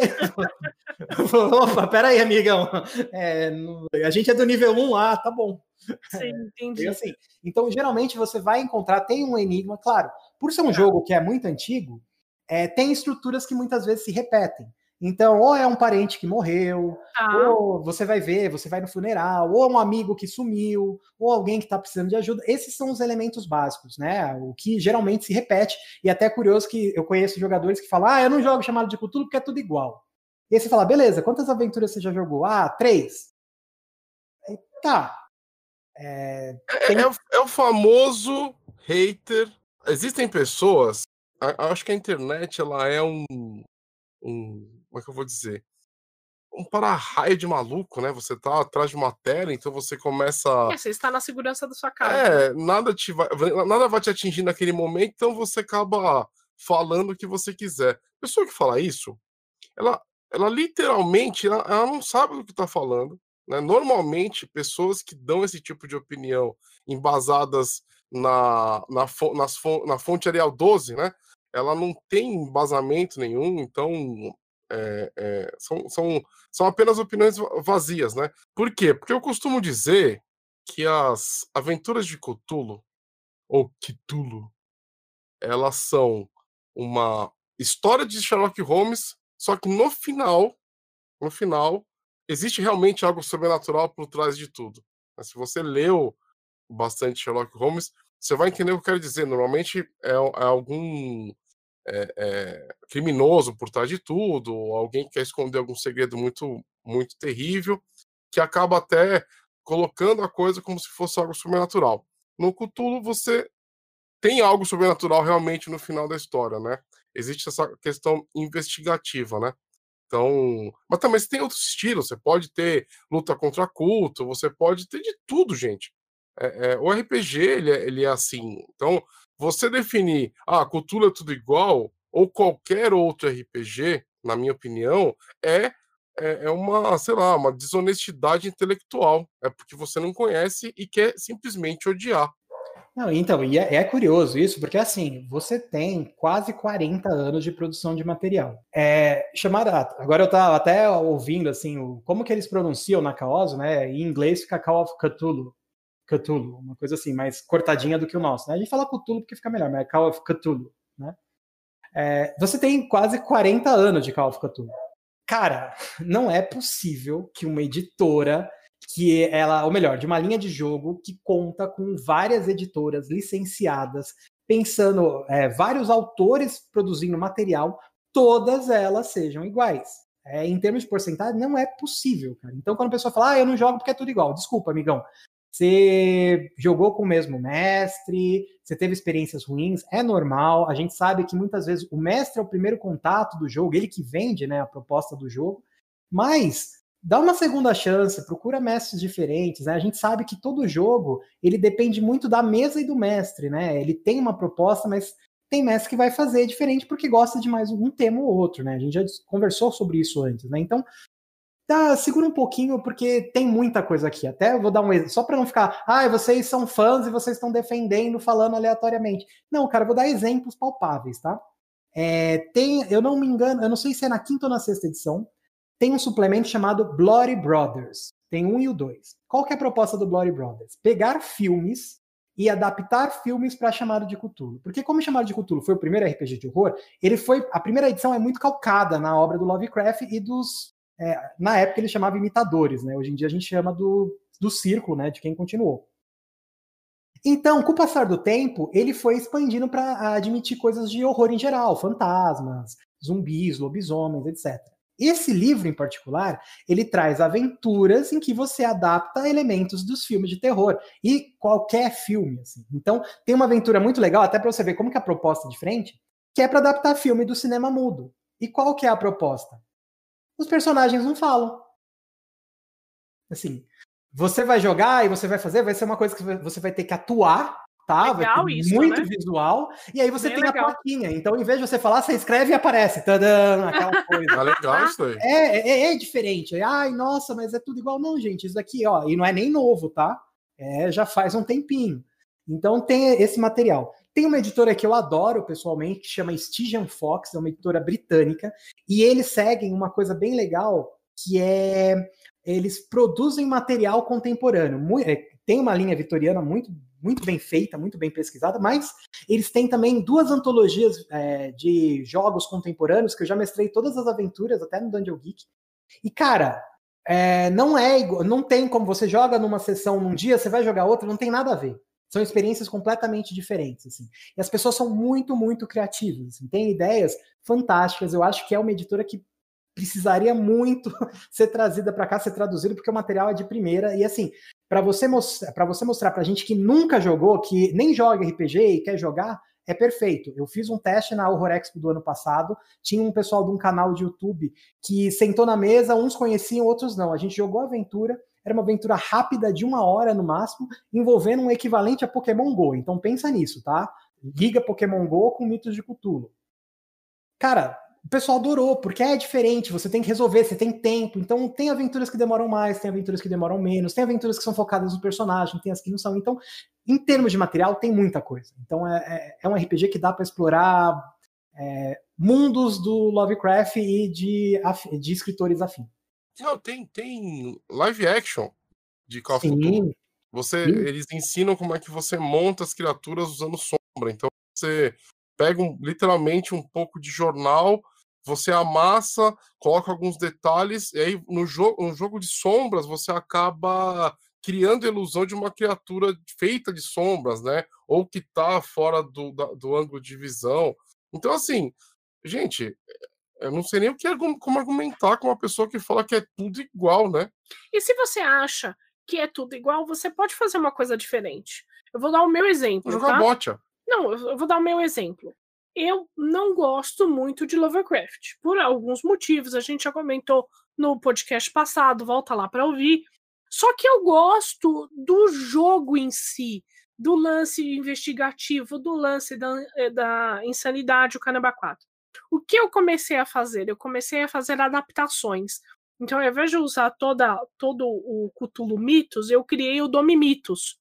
Opa, peraí, amigão. É, a gente é do nível 1 lá, tá bom. Sim, entendi. Assim, então, geralmente você vai encontrar, tem um enigma, claro, por ser um jogo que é muito antigo, é, tem estruturas que muitas vezes se repetem. Então, ou é um parente que morreu, ah. ou você vai ver, você vai no funeral, ou é um amigo que sumiu, ou alguém que está precisando de ajuda. Esses são os elementos básicos, né? O que geralmente se repete. E até é curioso que eu conheço jogadores que falam: ah, eu não jogo chamado de Cthulhu porque é tudo igual. E aí você fala: beleza, quantas aventuras você já jogou? Ah, três. Aí, tá, é, é, tem... é, o, é, o, famoso hater. Existem pessoas. acho que a internet ela é um, um. Como é que eu vou dizer? Um para-raio de maluco, né? Você tá atrás de uma tela, então você começa. É, você está na segurança da sua casa. É, nada, te vai, nada vai te atingir naquele momento, então você acaba falando o que você quiser. A pessoa que fala isso, ela, ela literalmente ela, ela não sabe do que está falando. Né? Normalmente, pessoas que dão esse tipo de opinião embasadas na, na, nas, na fonte Arial 12, né? ela não tem embasamento nenhum, então é, é, são, são, são apenas opiniões vazias. Né? Por quê? Porque eu costumo dizer que as aventuras de Cthulhu ou Cthulhu, elas são uma história de Sherlock Holmes, só que no final, no final, existe realmente algo sobrenatural por trás de tudo. Se você leu bastante Sherlock Holmes, você vai entender o que eu quero dizer. Normalmente é, é algum é, é, criminoso por trás de tudo, alguém que quer esconder algum segredo muito, muito terrível, que acaba até colocando a coisa como se fosse algo sobrenatural. No Cthulhu, você tem algo sobrenatural realmente no final da história, né? Existe essa questão investigativa, né? Então, mas também você tem outros estilos. Você pode ter luta contra culto, você pode ter de tudo, gente. É, é, o RPG ele é, ele é assim. Então, você definir, ah, cultura é tudo igual, ou qualquer outro RPG, na minha opinião, é, é, é uma, sei lá, uma desonestidade intelectual. É porque você não conhece e quer simplesmente odiar. Não, então, e é, é, curioso isso, porque assim, você tem quase 40 anos de produção de material. É, chamada, agora eu estava até ouvindo assim, o, como que eles pronunciam na né? Em inglês fica Call of Cthulhu. Cthulhu, uma coisa assim, mais cortadinha do que o nosso. Né? A gente fala Cthulhu porque fica melhor, mas é Call of Cthulhu, né? É, você tem quase 40 anos de Call of Cthulhu. Cara, não é possível que uma editora que ela, ou melhor, de uma linha de jogo que conta com várias editoras licenciadas, pensando é, vários autores produzindo material, todas elas sejam iguais. É, em termos de porcentagem, não é possível, cara. Então, quando a pessoa fala, ah, eu não jogo porque é tudo igual, desculpa, amigão. Você jogou com o mesmo mestre, você teve experiências ruins, é normal. A gente sabe que muitas vezes o mestre é o primeiro contato do jogo, ele que vende né, a proposta do jogo, mas dá uma segunda chance, procura mestres diferentes. Né? A gente sabe que todo jogo ele depende muito da mesa e do mestre, né? Ele tem uma proposta, mas tem mestre que vai fazer diferente porque gosta de mais um tema ou outro, né? A gente já conversou sobre isso antes, né? Então, tá, segura um pouquinho, porque tem muita coisa aqui. Até vou dar um exemplo, só para não ficar, ah, vocês são fãs e vocês estão defendendo, falando aleatoriamente. Não, cara, vou dar exemplos palpáveis, tá? É, tem, eu não me engano, eu não sei se é na quinta ou na sexta edição, tem um suplemento chamado Bloody Brothers. Tem um e o dois. Qual que é a proposta do Bloody Brothers? Pegar filmes e adaptar filmes para chamado de Cthulhu. Porque como chamado de Cthulhu foi o primeiro RPG de horror, ele foi a primeira edição é muito calcada na obra do Lovecraft e dos é, na época ele chamava imitadores, né? Hoje em dia a gente chama do, do círculo, né? De quem continuou. Então, com o passar do tempo, ele foi expandindo para admitir coisas de horror em geral, fantasmas, zumbis, lobisomens, etc. Esse livro em particular, ele traz aventuras em que você adapta elementos dos filmes de terror e qualquer filme. Assim. Então, tem uma aventura muito legal, até para você ver como que a proposta é de frente, que é para adaptar filme do cinema mudo. E qual que é a proposta? Os personagens não falam. Assim, você vai jogar e você vai fazer, vai ser uma coisa que você vai ter que atuar, tá? Legal isso, muito né? visual. E aí você Bem tem legal. a plaquinha. Então, em vez de você falar, você escreve e aparece. Tadã, aquela coisa. É legal isso aí. É, é, é diferente. Ai, nossa, mas é tudo igual. Não, gente, isso daqui, ó, e não é nem novo, tá? É, já faz um tempinho. Então tem esse material. Tem uma editora que eu adoro pessoalmente, que chama Stygian Fox, é uma editora britânica, e eles seguem uma coisa bem legal, que é eles produzem material contemporâneo. É, tem uma linha vitoriana muito, muito bem feita, muito bem pesquisada, mas eles têm também duas antologias é, de jogos contemporâneos, que eu já mestrei todas as aventuras, até no Dungeon Geek. E, cara, é, não é igual, não tem como você joga numa sessão num dia, você vai jogar outra, não tem nada a ver. São experiências completamente diferentes, assim. E as pessoas são muito, muito criativas, assim. Ideias fantásticas. Eu acho que é uma editora que precisaria muito ser trazida para cá, ser traduzida, porque o material é de primeira. E assim, para você, para você mostrar para gente que nunca jogou, que nem joga RPG e quer jogar, é perfeito. Eu fiz um teste na Horror Expo do ano passado. Tinha um pessoal de um canal de YouTube que sentou na mesa, uns conheciam, outros não. A gente jogou aventura era uma aventura rápida de uma hora no máximo, envolvendo um equivalente a Pokémon Go. Então pensa nisso, tá? Liga Pokémon Go com mitos de Cthulhu. Cara, o pessoal adorou, porque é diferente, você tem que resolver, você tem tempo. Então tem aventuras que demoram mais, tem aventuras que demoram menos, tem aventuras que são focadas no personagem, tem as que não são. Então, em termos de material, tem muita coisa. Então é, é, é um RPG que dá para explorar é, mundos do Lovecraft e de, de escritores afins. Não, tem, tem live action de Call of Duty. Você, eles ensinam como é que você monta as criaturas usando sombra. Então você pega um, literalmente um pouco de jornal, você amassa, coloca alguns detalhes, e aí no, jo no jogo de sombras você acaba criando a ilusão de uma criatura feita de sombras, né? Ou que tá fora do, da, do ângulo de visão. Então, assim, gente, eu não sei nem o que como argumentar com uma pessoa que fala que é tudo igual, né? E se você acha que é tudo igual, você pode fazer uma coisa diferente. Eu vou dar o meu exemplo. Jogar tá? bocha. Não, eu vou dar o meu exemplo. Eu não gosto muito de Lovecraft, por alguns motivos. A gente já comentou no podcast passado, volta lá para ouvir. Só que eu gosto do jogo em si, do lance investigativo, do lance da, eh, da insanidade, o Caramba 4. O que eu comecei a fazer? Eu comecei a fazer adaptações. Então, ao invés de usar toda, todo o Cthulhu Mitos, eu criei o Domi Mitos,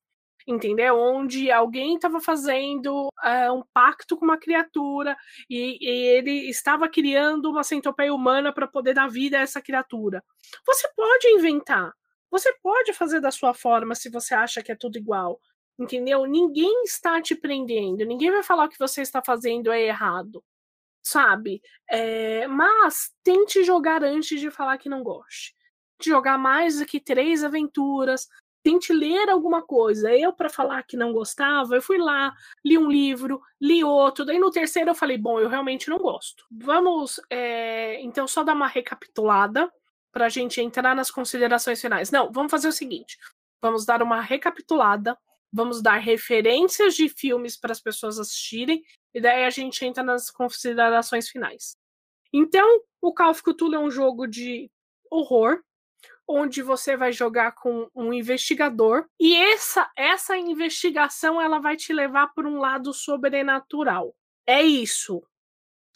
entendeu? Onde alguém estava fazendo uh, um pacto com uma criatura e, e, ele estava criando uma centopeia humana para poder dar vida a essa criatura. Você pode inventar, você pode fazer da sua forma se você acha que é tudo igual, entendeu? Ninguém está te prendendo, ninguém vai falar que você está fazendo é errado sabe? É, mas tente jogar antes de falar que não goste. De jogar mais do que três aventuras. Tente ler alguma coisa. Eu, para falar que não gostava, eu fui lá, li um livro, li outro. Daí no terceiro eu falei, bom, eu realmente não gosto. Vamos, é, então, só dar uma recapitulada para a gente entrar nas considerações finais. Não, vamos fazer o seguinte: vamos dar uma recapitulada vamos dar referências de filmes para as pessoas assistirem, e daí a gente entra nas considerações finais. Então, o Call of Cthulhu é um jogo de horror, onde você vai jogar com um investigador, e essa, essa investigação ela vai te levar por um lado sobrenatural. É isso.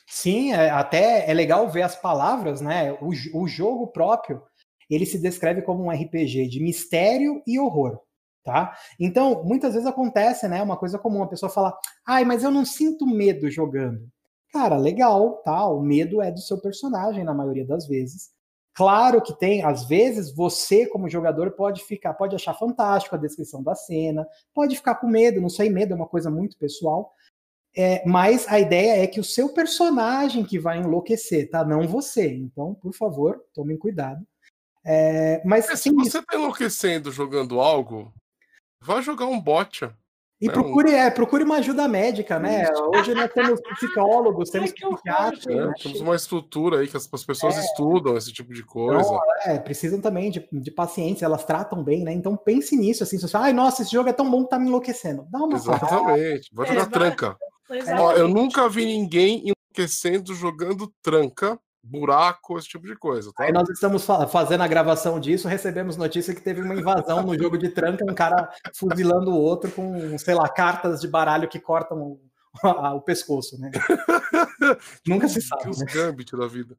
Sim, é, até é legal ver as palavras, né? O, o jogo próprio, ele se descreve como um RPG de mistério e horror tá? Então, muitas vezes acontece, né, uma coisa comum, a pessoa fala, ai, mas eu não sinto medo jogando. Cara, legal, tá? O medo é do seu personagem na maioria das vezes. Claro que tem, às vezes você como jogador pode ficar, pode achar fantástico a descrição da cena, pode ficar com medo, não sei, medo é uma coisa muito pessoal. É, mas a ideia é que o seu personagem que vai enlouquecer, tá? Não você. Então, por favor, tomem cuidado. É, mas é, se você está enlouquecendo jogando algo, Vai jogar um botcha. E né? procure, é, procure uma ajuda médica, né? Hoje nós temos psicólogos, temos psiquiatras. É, né? Temos uma estrutura aí que as, as pessoas é. estudam esse tipo de coisa. Então, é, precisam também de, de paciência, elas tratam bem, né? Então pense nisso, assim, se você ai, nossa, esse jogo é tão bom que tá me enlouquecendo. Dá uma Exatamente, vai jogar tranca. Ó, eu nunca vi ninguém enlouquecendo jogando tranca buraco, esse tipo de coisa. Tá? Aí nós estamos fazendo a gravação disso, recebemos notícia que teve uma invasão no jogo de tranca, um cara fuzilando o outro com, sei lá, cartas de baralho que cortam o, pescoço, né? Nunca se sabe. Os né? gambit da vida.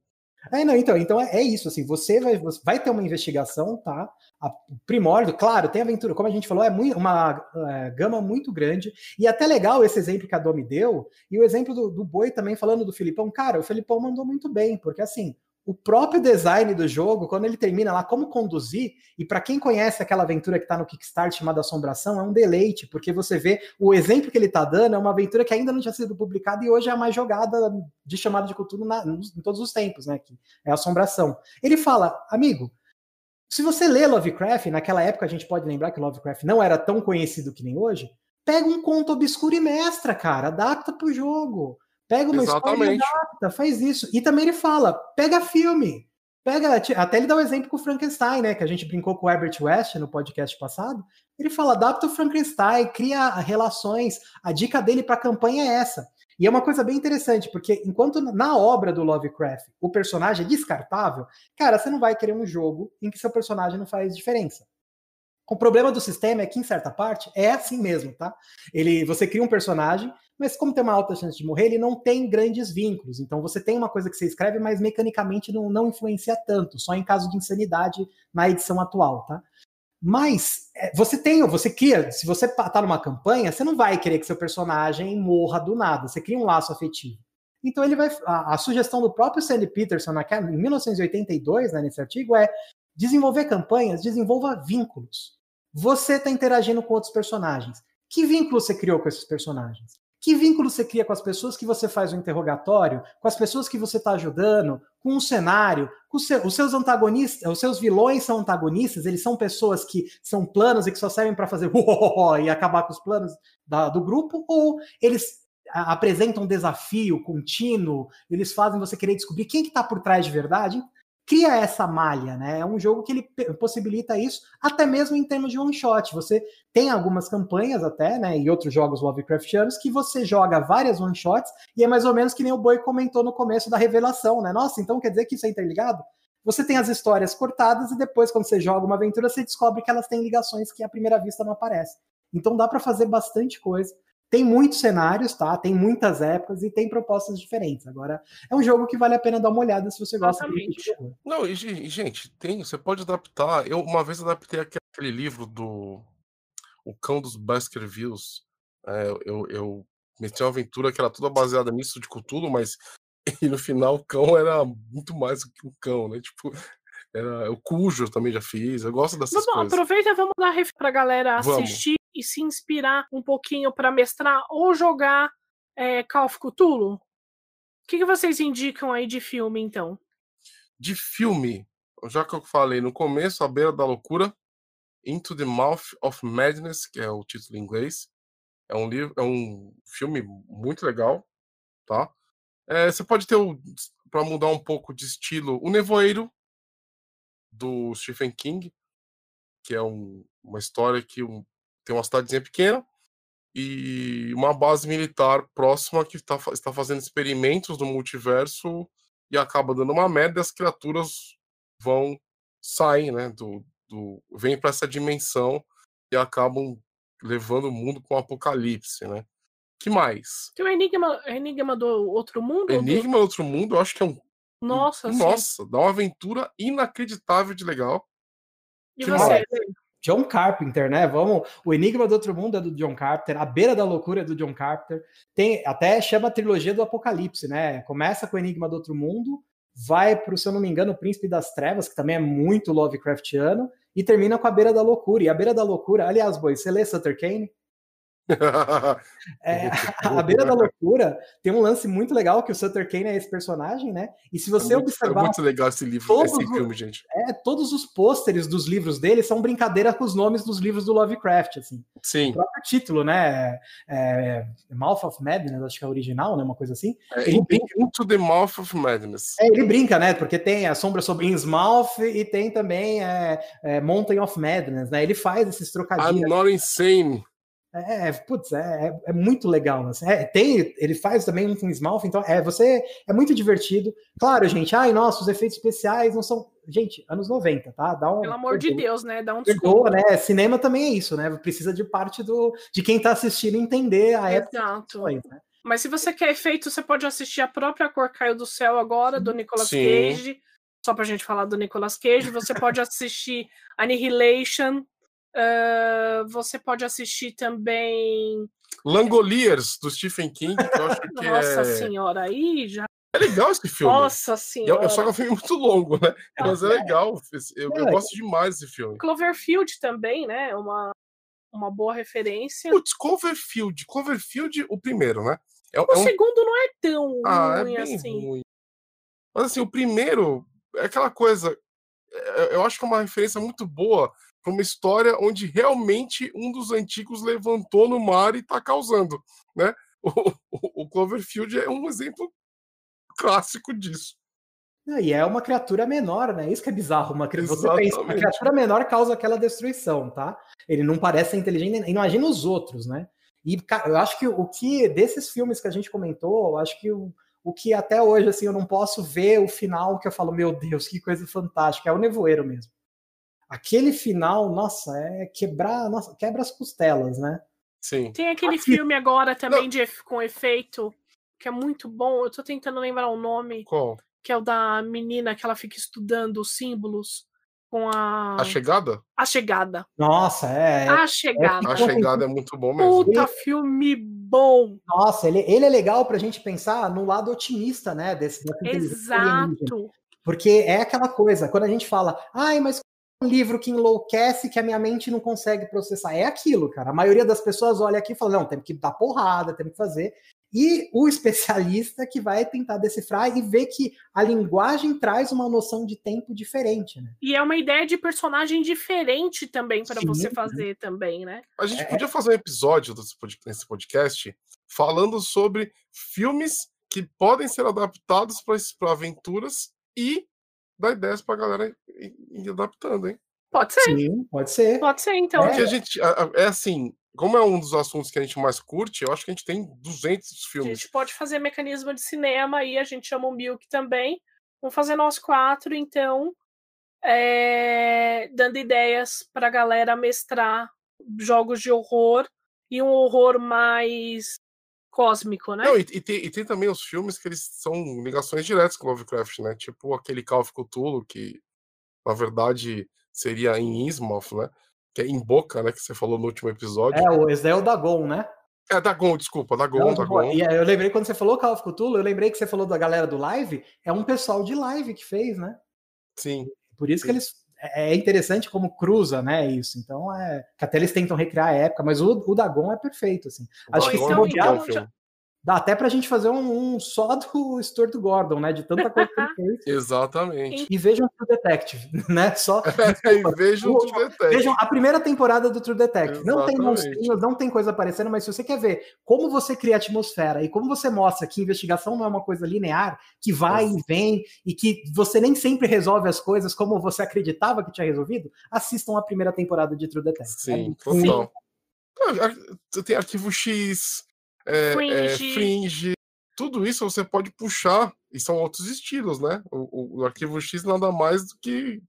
É, não, então, então é, é, isso, assim, você vai, vai ter uma investigação, tá? A, primórdio, claro, tem aventura, como a gente falou, é muito, uma é, gama muito grande, e até legal esse exemplo que a Domi deu, e o exemplo do, do Boi também falando do Filipão, cara, o Filipão mandou muito bem, porque assim, o próprio design do jogo, quando ele termina lá, como conduzir, e para quem conhece aquela aventura que está no Kickstarter chamada Assombração, é um deleite, porque você vê o exemplo que ele está dando, é uma aventura que ainda não tinha sido publicada e hoje é a mais jogada de chamada de cultura na, em todos os tempos, né? Que é Assombração. Ele fala, amigo, se você lê Lovecraft, naquela época a gente pode lembrar que Lovecraft não era tão conhecido que nem hoje, pega um conto obscuro e mestra, cara, adapta pro jogo. Pega uma Exatamente. história adapta, faz isso. E também ele fala, pega filme. Pega, até ele dá o um exemplo com o Frankenstein, né? Que a gente brincou com o Herbert West no podcast passado. Ele fala, adapta o Frankenstein, cria relações. A dica dele para a campanha é essa. E é uma coisa bem interessante, porque enquanto na obra do Lovecraft o personagem é descartável, cara, você não vai querer um jogo em que seu personagem não faz diferença. O problema do sistema é que, em certa parte, é assim mesmo, tá? Ele, você cria um personagem, mas como tem uma alta chance de morrer, ele não tem grandes vínculos. Então você tem uma coisa que você escreve, mas mecanicamente não, não influencia tanto, só em caso de insanidade na edição atual, tá? Mas é, você tem, você cria, se você tá numa campanha, você não vai querer que seu personagem morra do nada, você cria um laço afetivo. Então ele vai. A, a sugestão do próprio Sandy Peterson naquela, em 1982, né, nesse artigo, é desenvolver campanhas, desenvolva vínculos. você está interagindo com outros personagens. Que vínculo você criou com esses personagens? Que vínculo você cria com as pessoas que você faz o interrogatório, com as pessoas que você está ajudando, com o cenário, com seu, os seus antagonistas, os seus vilões são antagonistas, eles são pessoas que são planos e que só servem para fazer e acabar com os planos da, do grupo, ou eles apresentam um desafio contínuo, eles fazem você querer descobrir quem que está por trás de verdade cria essa malha, né? É um jogo que ele possibilita isso, até mesmo em termos de one shot. Você tem algumas campanhas até, né, e outros jogos Lovecraftianos que você joga várias one shots e é mais ou menos que nem o Boi comentou no começo da revelação, né? Nossa, então quer dizer que isso é interligado? Você tem as histórias cortadas e depois quando você joga uma aventura você descobre que elas têm ligações que à primeira vista não aparecem. Então dá para fazer bastante coisa. Tem muitos cenários, tá? Tem muitas épocas e tem propostas diferentes. Agora, é um jogo que vale a pena dar uma olhada se você gosta de. Não, e, gente, tem, você pode adaptar. Eu uma vez adaptei aquele livro do O Cão dos Baskervilles. É, eu, eu meti uma aventura que era toda baseada nisso de Cthulhu, mas e no final o cão era muito mais do que um cão, né? Tipo, era o Cujo também já fiz. Eu gosto dessas Mas, coisas. Aproveita, vamos dar ref pra galera assistir e se inspirar um pouquinho para mestrar ou jogar é, Call of Cthulhu? O que, que vocês indicam aí de filme, então? De filme, já que eu falei no começo, A Beira da Loucura, Into the Mouth of Madness, que é o título em inglês. É um livro, é um filme muito legal, tá? É, você pode ter para mudar um pouco de estilo, O Nevoeiro do Stephen King, que é um, uma história que um, tem uma cidadezinha pequena e uma base militar próxima que tá, está fazendo experimentos no multiverso e acaba dando uma merda e as criaturas vão sair, né, do, do vêm para essa dimensão e acabam levando o mundo com o apocalipse, né? Que mais? Tem o Enigma, Enigma do Outro Mundo? Enigma do Outro Mundo, eu acho que é um Nossa, Nossa, dá uma aventura inacreditável de legal. E que você? Mais? John Carpenter, né? Vamos, o Enigma do Outro Mundo é do John Carpenter, A Beira da Loucura é do John Carpenter. Tem até chama a trilogia do Apocalipse, né? Começa com o Enigma do Outro Mundo, vai para, se eu não me engano, o Príncipe das Trevas, que também é muito Lovecraftiano, e termina com A Beira da Loucura. E A Beira da Loucura, aliás, boy, você lê Sutter Kane? é, a beira da loucura tem um lance muito legal que o Sutter Kane é esse personagem, né? E se você é muito, observar. É muito legal esse livro, esse filme, gente. É, todos os pôsteres dos livros dele são brincadeira com os nomes dos livros do Lovecraft, assim. Sim. O próprio título, né? É, Mouth of Madness, acho que é original, né? Uma coisa assim. É, ele brinca... Into the Mouth of Madness. É, ele brinca, né? Porque tem a Sombra sobre Innsmouth e tem também é, é, Mountain of Madness, né? Ele faz esses trocadilhos. I'm not insane. É, putz, é, é, é, muito legal. Assim. É, tem, ele faz também um Smouth, então é, você é muito divertido. Claro, gente, ai, nossa, os efeitos especiais não são. Gente, anos 90, tá? Dá um, Pelo amor perdoa, de Deus, né? Dá um desculpa. Perdoa, né? Cinema também é isso, né? Precisa de parte do de quem tá assistindo entender a época. Exato. Né? Mas se você quer efeito, você pode assistir a própria Cor Caiu do Céu agora, do Nicolas Sim. Cage. Só pra gente falar do Nicolas Cage. Você pode assistir Annihilation, Uh, você pode assistir também. Langoliers, do Stephen King, que eu acho que Nossa é... senhora, aí já. É legal esse filme. Nossa senhora. Eu, só que é um filme muito longo, né? Ah, Mas é, é legal. Eu, é. eu, gosto demais desse filme. Cloverfield também, né? Uma, uma boa referência. Putz, Cloverfield. Cloverfield, o primeiro, né? É, o é um... segundo não é tão ah, ruim é assim. Ruim. Mas assim, o primeiro é aquela coisa. É, eu acho que é uma referência muito boa uma história onde realmente um dos antigos levantou no mar e está causando, né? O, o, Cloverfield é um exemplo clássico disso. E é uma criatura menor, né? Isso que é bizarro. Uma, você pensa, uma criatura menor causa aquela destruição, tá? Ele não parece inteligente, imagina os outros, né? E eu acho que o que desses filmes que a gente comentou, eu acho que o, o que até hoje assim eu não posso ver o final que eu falo, meu Deus, que coisa fantástica, é o nevoeiro mesmo aquele final, nossa, é quebrar, nossa, quebra as costelas, né? Sim. Tem aquele Aqui... filme agora também de, com efeito que é muito bom. Eu tô tentando lembrar o nome. Qual? Que é o da menina que ela fica estudando os símbolos com a. A chegada? A chegada. Nossa, é. A chegada. É, a chegada é muito bom mesmo. Puta filme bom. Nossa, ele, ele é legal pra gente pensar no lado otimista, né? Desse, Exato. Porque é aquela coisa, quando a gente fala, ai, mas um livro que enlouquece, que a minha mente não consegue processar. É aquilo, cara. A maioria das pessoas olha aqui e fala: não, tem que dar porrada, tem que fazer. E o especialista que vai tentar decifrar e ver que a linguagem traz uma noção de tempo diferente, né? E é uma ideia de personagem diferente também para você fazer né? também, né? A gente é... podia fazer um episódio nesse podcast falando sobre filmes que podem ser adaptados para aventuras e dar ideias para a galera ir, adaptando, hein? Pode ser. Sim, pode ser. Pode ser, então. Porque a gente. É assim, como é um dos assuntos que a gente mais curte, eu acho que a gente tem 200 filmes. A gente pode fazer mecanismo de cinema aí, a gente chama o Milk também. Vamos fazer nós quatro, então, é... dando ideias para a galera mestrar jogos de horror e um horror mais cósmico, né? Não, e, e, tem, e, tem, também os filmes que eles são ligações diretas com Lovecraft, né? Tipo aquele Call of Cthulhu, que na verdade seria em Ismoth, né? que é em boca, né? Que você falou no último episódio. É, o, esse é o Dagon, né? É, Dagon, desculpa, Dagon, Não, Dagon. E eu lembrei quando você falou Call of Cthulhu, eu lembrei que você falou da galera do live, é um pessoal de live que fez, né? Sim. Por isso sim. que eles. É, é interessante como cruza, né? Isso. Então, é. Que até eles tentam recriar a época, mas o, o Dagon é perfeito, assim. Acho que se bobear, é um Dá até pra gente fazer um, um só do Stuart Gordon, né? De tanta coisa que ele fez. Exatamente. E vejam True Detective, né? Só. É, e vejam o True Detective. Vejam a primeira temporada do True Detective. Exatamente. Não tem monstrinhos, não tem coisa aparecendo, mas se você quer ver como você cria atmosfera e como você mostra que investigação não é uma coisa linear, que vai e vem, e que você nem sempre resolve as coisas como você acreditava que tinha resolvido, assistam a primeira temporada de True Detective. Sim, é total. Sim. Tem arquivo X, é, fringe. É, fringe. Tudo isso você pode puxar, e são outros estilos, né? O, o, arquivo X nada mais do que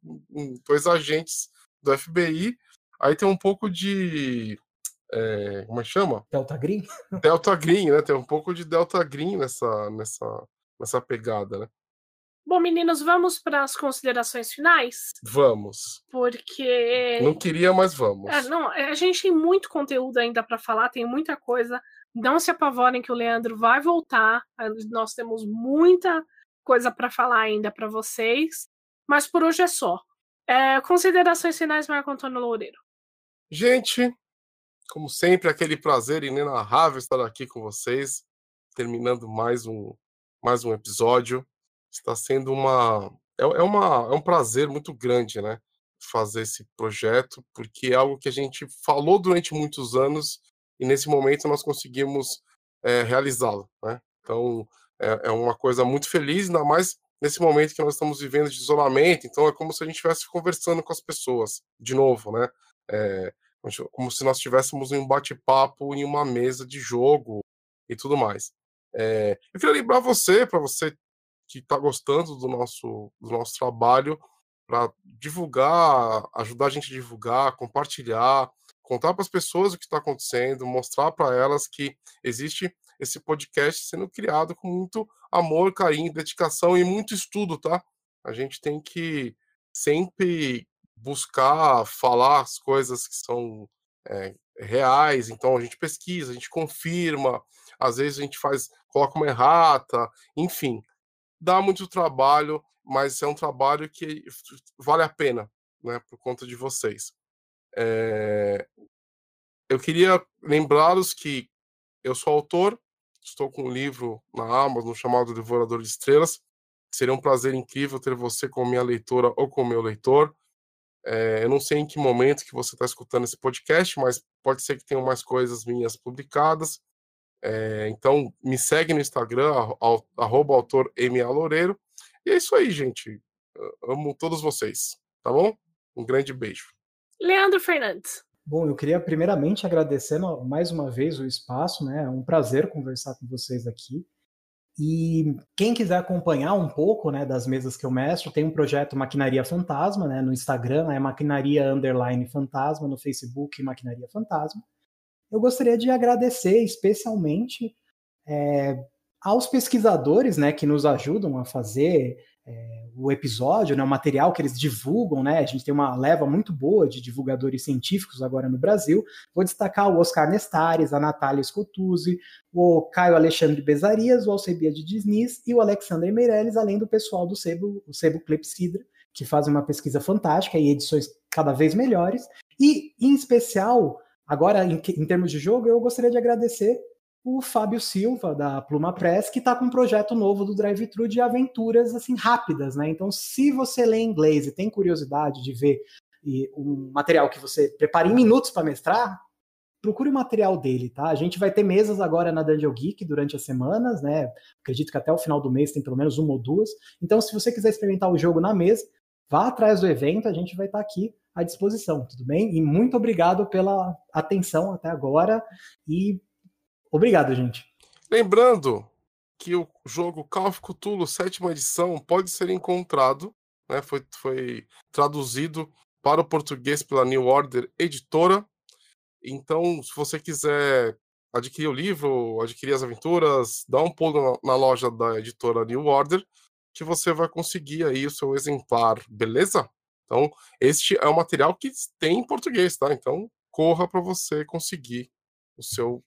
dois agentes do FBI. Aí tem um pouco de. É, como é que chama? Delta Green? Delta Green, né? Tem um pouco de Delta Green nessa, nessa, nessa pegada, né? Bom, meninos, vamos para as considerações finais? Vamos. Porque. Não queria, mas vamos. É, não, a gente tem muito conteúdo ainda para falar, tem muita coisa. Não se apavorem que o Leandro vai voltar. Nós temos muita coisa para falar ainda para vocês. Mas por hoje é só. É, considerações finais, Marco Antônio Loureiro. Gente, como sempre, aquele prazer inenarrável estar aqui com vocês, terminando mais um, mais um episódio. Está sendo uma é, é, uma. é um prazer muito grande, né? Fazer esse projeto, porque é algo que a gente falou durante muitos anos e nesse momento nós conseguimos é, realizá-lo. Né? Então, é, é, uma coisa muito feliz, ainda mais nesse momento que nós estamos vivendo de isolamento. Então, é como se a gente estivesse conversando com as pessoas, de novo, né? É, como se nós estivéssemos em um bate-papo em uma mesa de jogo e tudo mais. É, eu queria lembrar você, para você que está gostando do nosso, do nosso trabalho, para divulgar, ajudar a gente a divulgar, compartilhar, contar para as pessoas o que está acontecendo, mostrar para elas que existe esse podcast sendo criado com muito amor, carinho, dedicação e muito estudo, tá? A gente tem que sempre buscar falar as coisas que são é, reais, então a gente pesquisa, a gente confirma, às vezes a gente faz, coloca uma errata, enfim, dá muito trabalho, mas é um trabalho que vale a pena, né, por conta de vocês. É... Eu queria lembrá-los que eu sou autor, estou com um livro na Amazon chamado Devorador de Estrelas. Seria um prazer incrível ter você como minha leitora ou como meu leitor. É, eu não sei em que momento que você está escutando esse podcast, mas pode ser que tenham mais coisas minhas publicadas. É, então, me segue no Instagram, arroba autor Loureiro. E é isso aí, gente. Eu amo todos vocês, tá bom? Um grande beijo. Leandro Fernandes. Bom, eu queria primeiramente agradecer mais uma vez o espaço, né? É um prazer conversar com vocês aqui. E quem quiser acompanhar um pouco, né, das mesas que eu mestro, tem um projeto Maquinaria Fantasma, né, no Instagram é Maquinaria Underline Fantasma, no Facebook Maquinaria Fantasma. Eu gostaria de agradecer especialmente é, aos pesquisadores, né, que nos ajudam a fazer é, o episódio, né, o material que eles divulgam, né? A gente tem uma leva muito boa de divulgadores científicos agora no Brasil. Vou destacar o Oscar Nestares, a Natália Scotuzzi, o Caio Alexandre Bezarias, o Alcebiade Diniz e o Alexander Meirelles, além do pessoal do Sebo, o Sebo Clepsidra, que fazem uma pesquisa fantástica e edições cada vez melhores. E, em especial, agora em, em termos de jogo, eu gostaria de agradecer o Fábio Silva, da Pluma Press, que está com um projeto novo do Drive-Thru de aventuras assim rápidas, né? Então, se você lê inglês e tem curiosidade de ver um material que você prepara em minutos para mestrar, procure o material dele, tá? A gente vai ter mesas agora na Dungeon Geek durante as semanas, né? Acredito que até o final do mês tem pelo menos uma ou duas. Então, se você quiser experimentar o jogo na mesa, vá atrás do evento, a gente vai estar tá aqui à disposição, tudo bem? E muito obrigado pela atenção até agora e Obrigado, gente. Lembrando que o jogo Call of Cthulhu, sétima edição, pode ser encontrado, né, foi, foi traduzido para o português pela New Order Editora. Então, se você quiser adquirir o livro, adquirir as aventuras, dá um pulo na, na loja da editora New Order, que você vai conseguir aí o seu exemplar, beleza? Então, este é o material que tem em português, tá? Então, corra para você conseguir o seu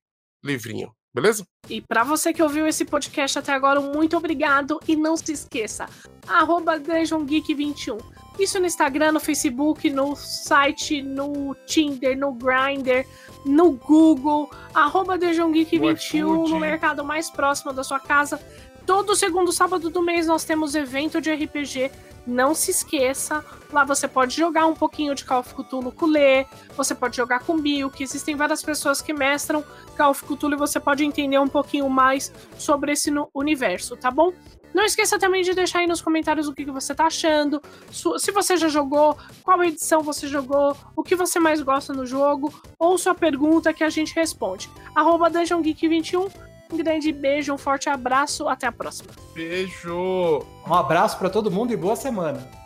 livrinho. Beleza? E para você que ouviu esse podcast até agora, muito obrigado e não se esqueça, arroba DungeonGeek21. Isso no Instagram, no Facebook, no site, no Tinder, no Grindr, no Google, arroba DungeonGeek21 no, no mercado mais próximo da sua casa. Todo segundo sábado do mês nós temos evento de RPG não se esqueça, lá você pode jogar um pouquinho de Call of Cthulhu com Lê, você pode jogar com Bill, que existem várias pessoas que mestram Call of Cthulhu e você pode entender um pouquinho mais sobre esse universo, tá bom? Não esqueça também de deixar aí nos comentários o que, que você tá achando, se você já jogou, qual edição você jogou, o que você mais gosta no jogo, ou sua pergunta que a gente responde. Arroba DungeonGeek21 um grande beijo, um forte abraço, até a próxima. Beijo! Um abraço para todo mundo e boa semana.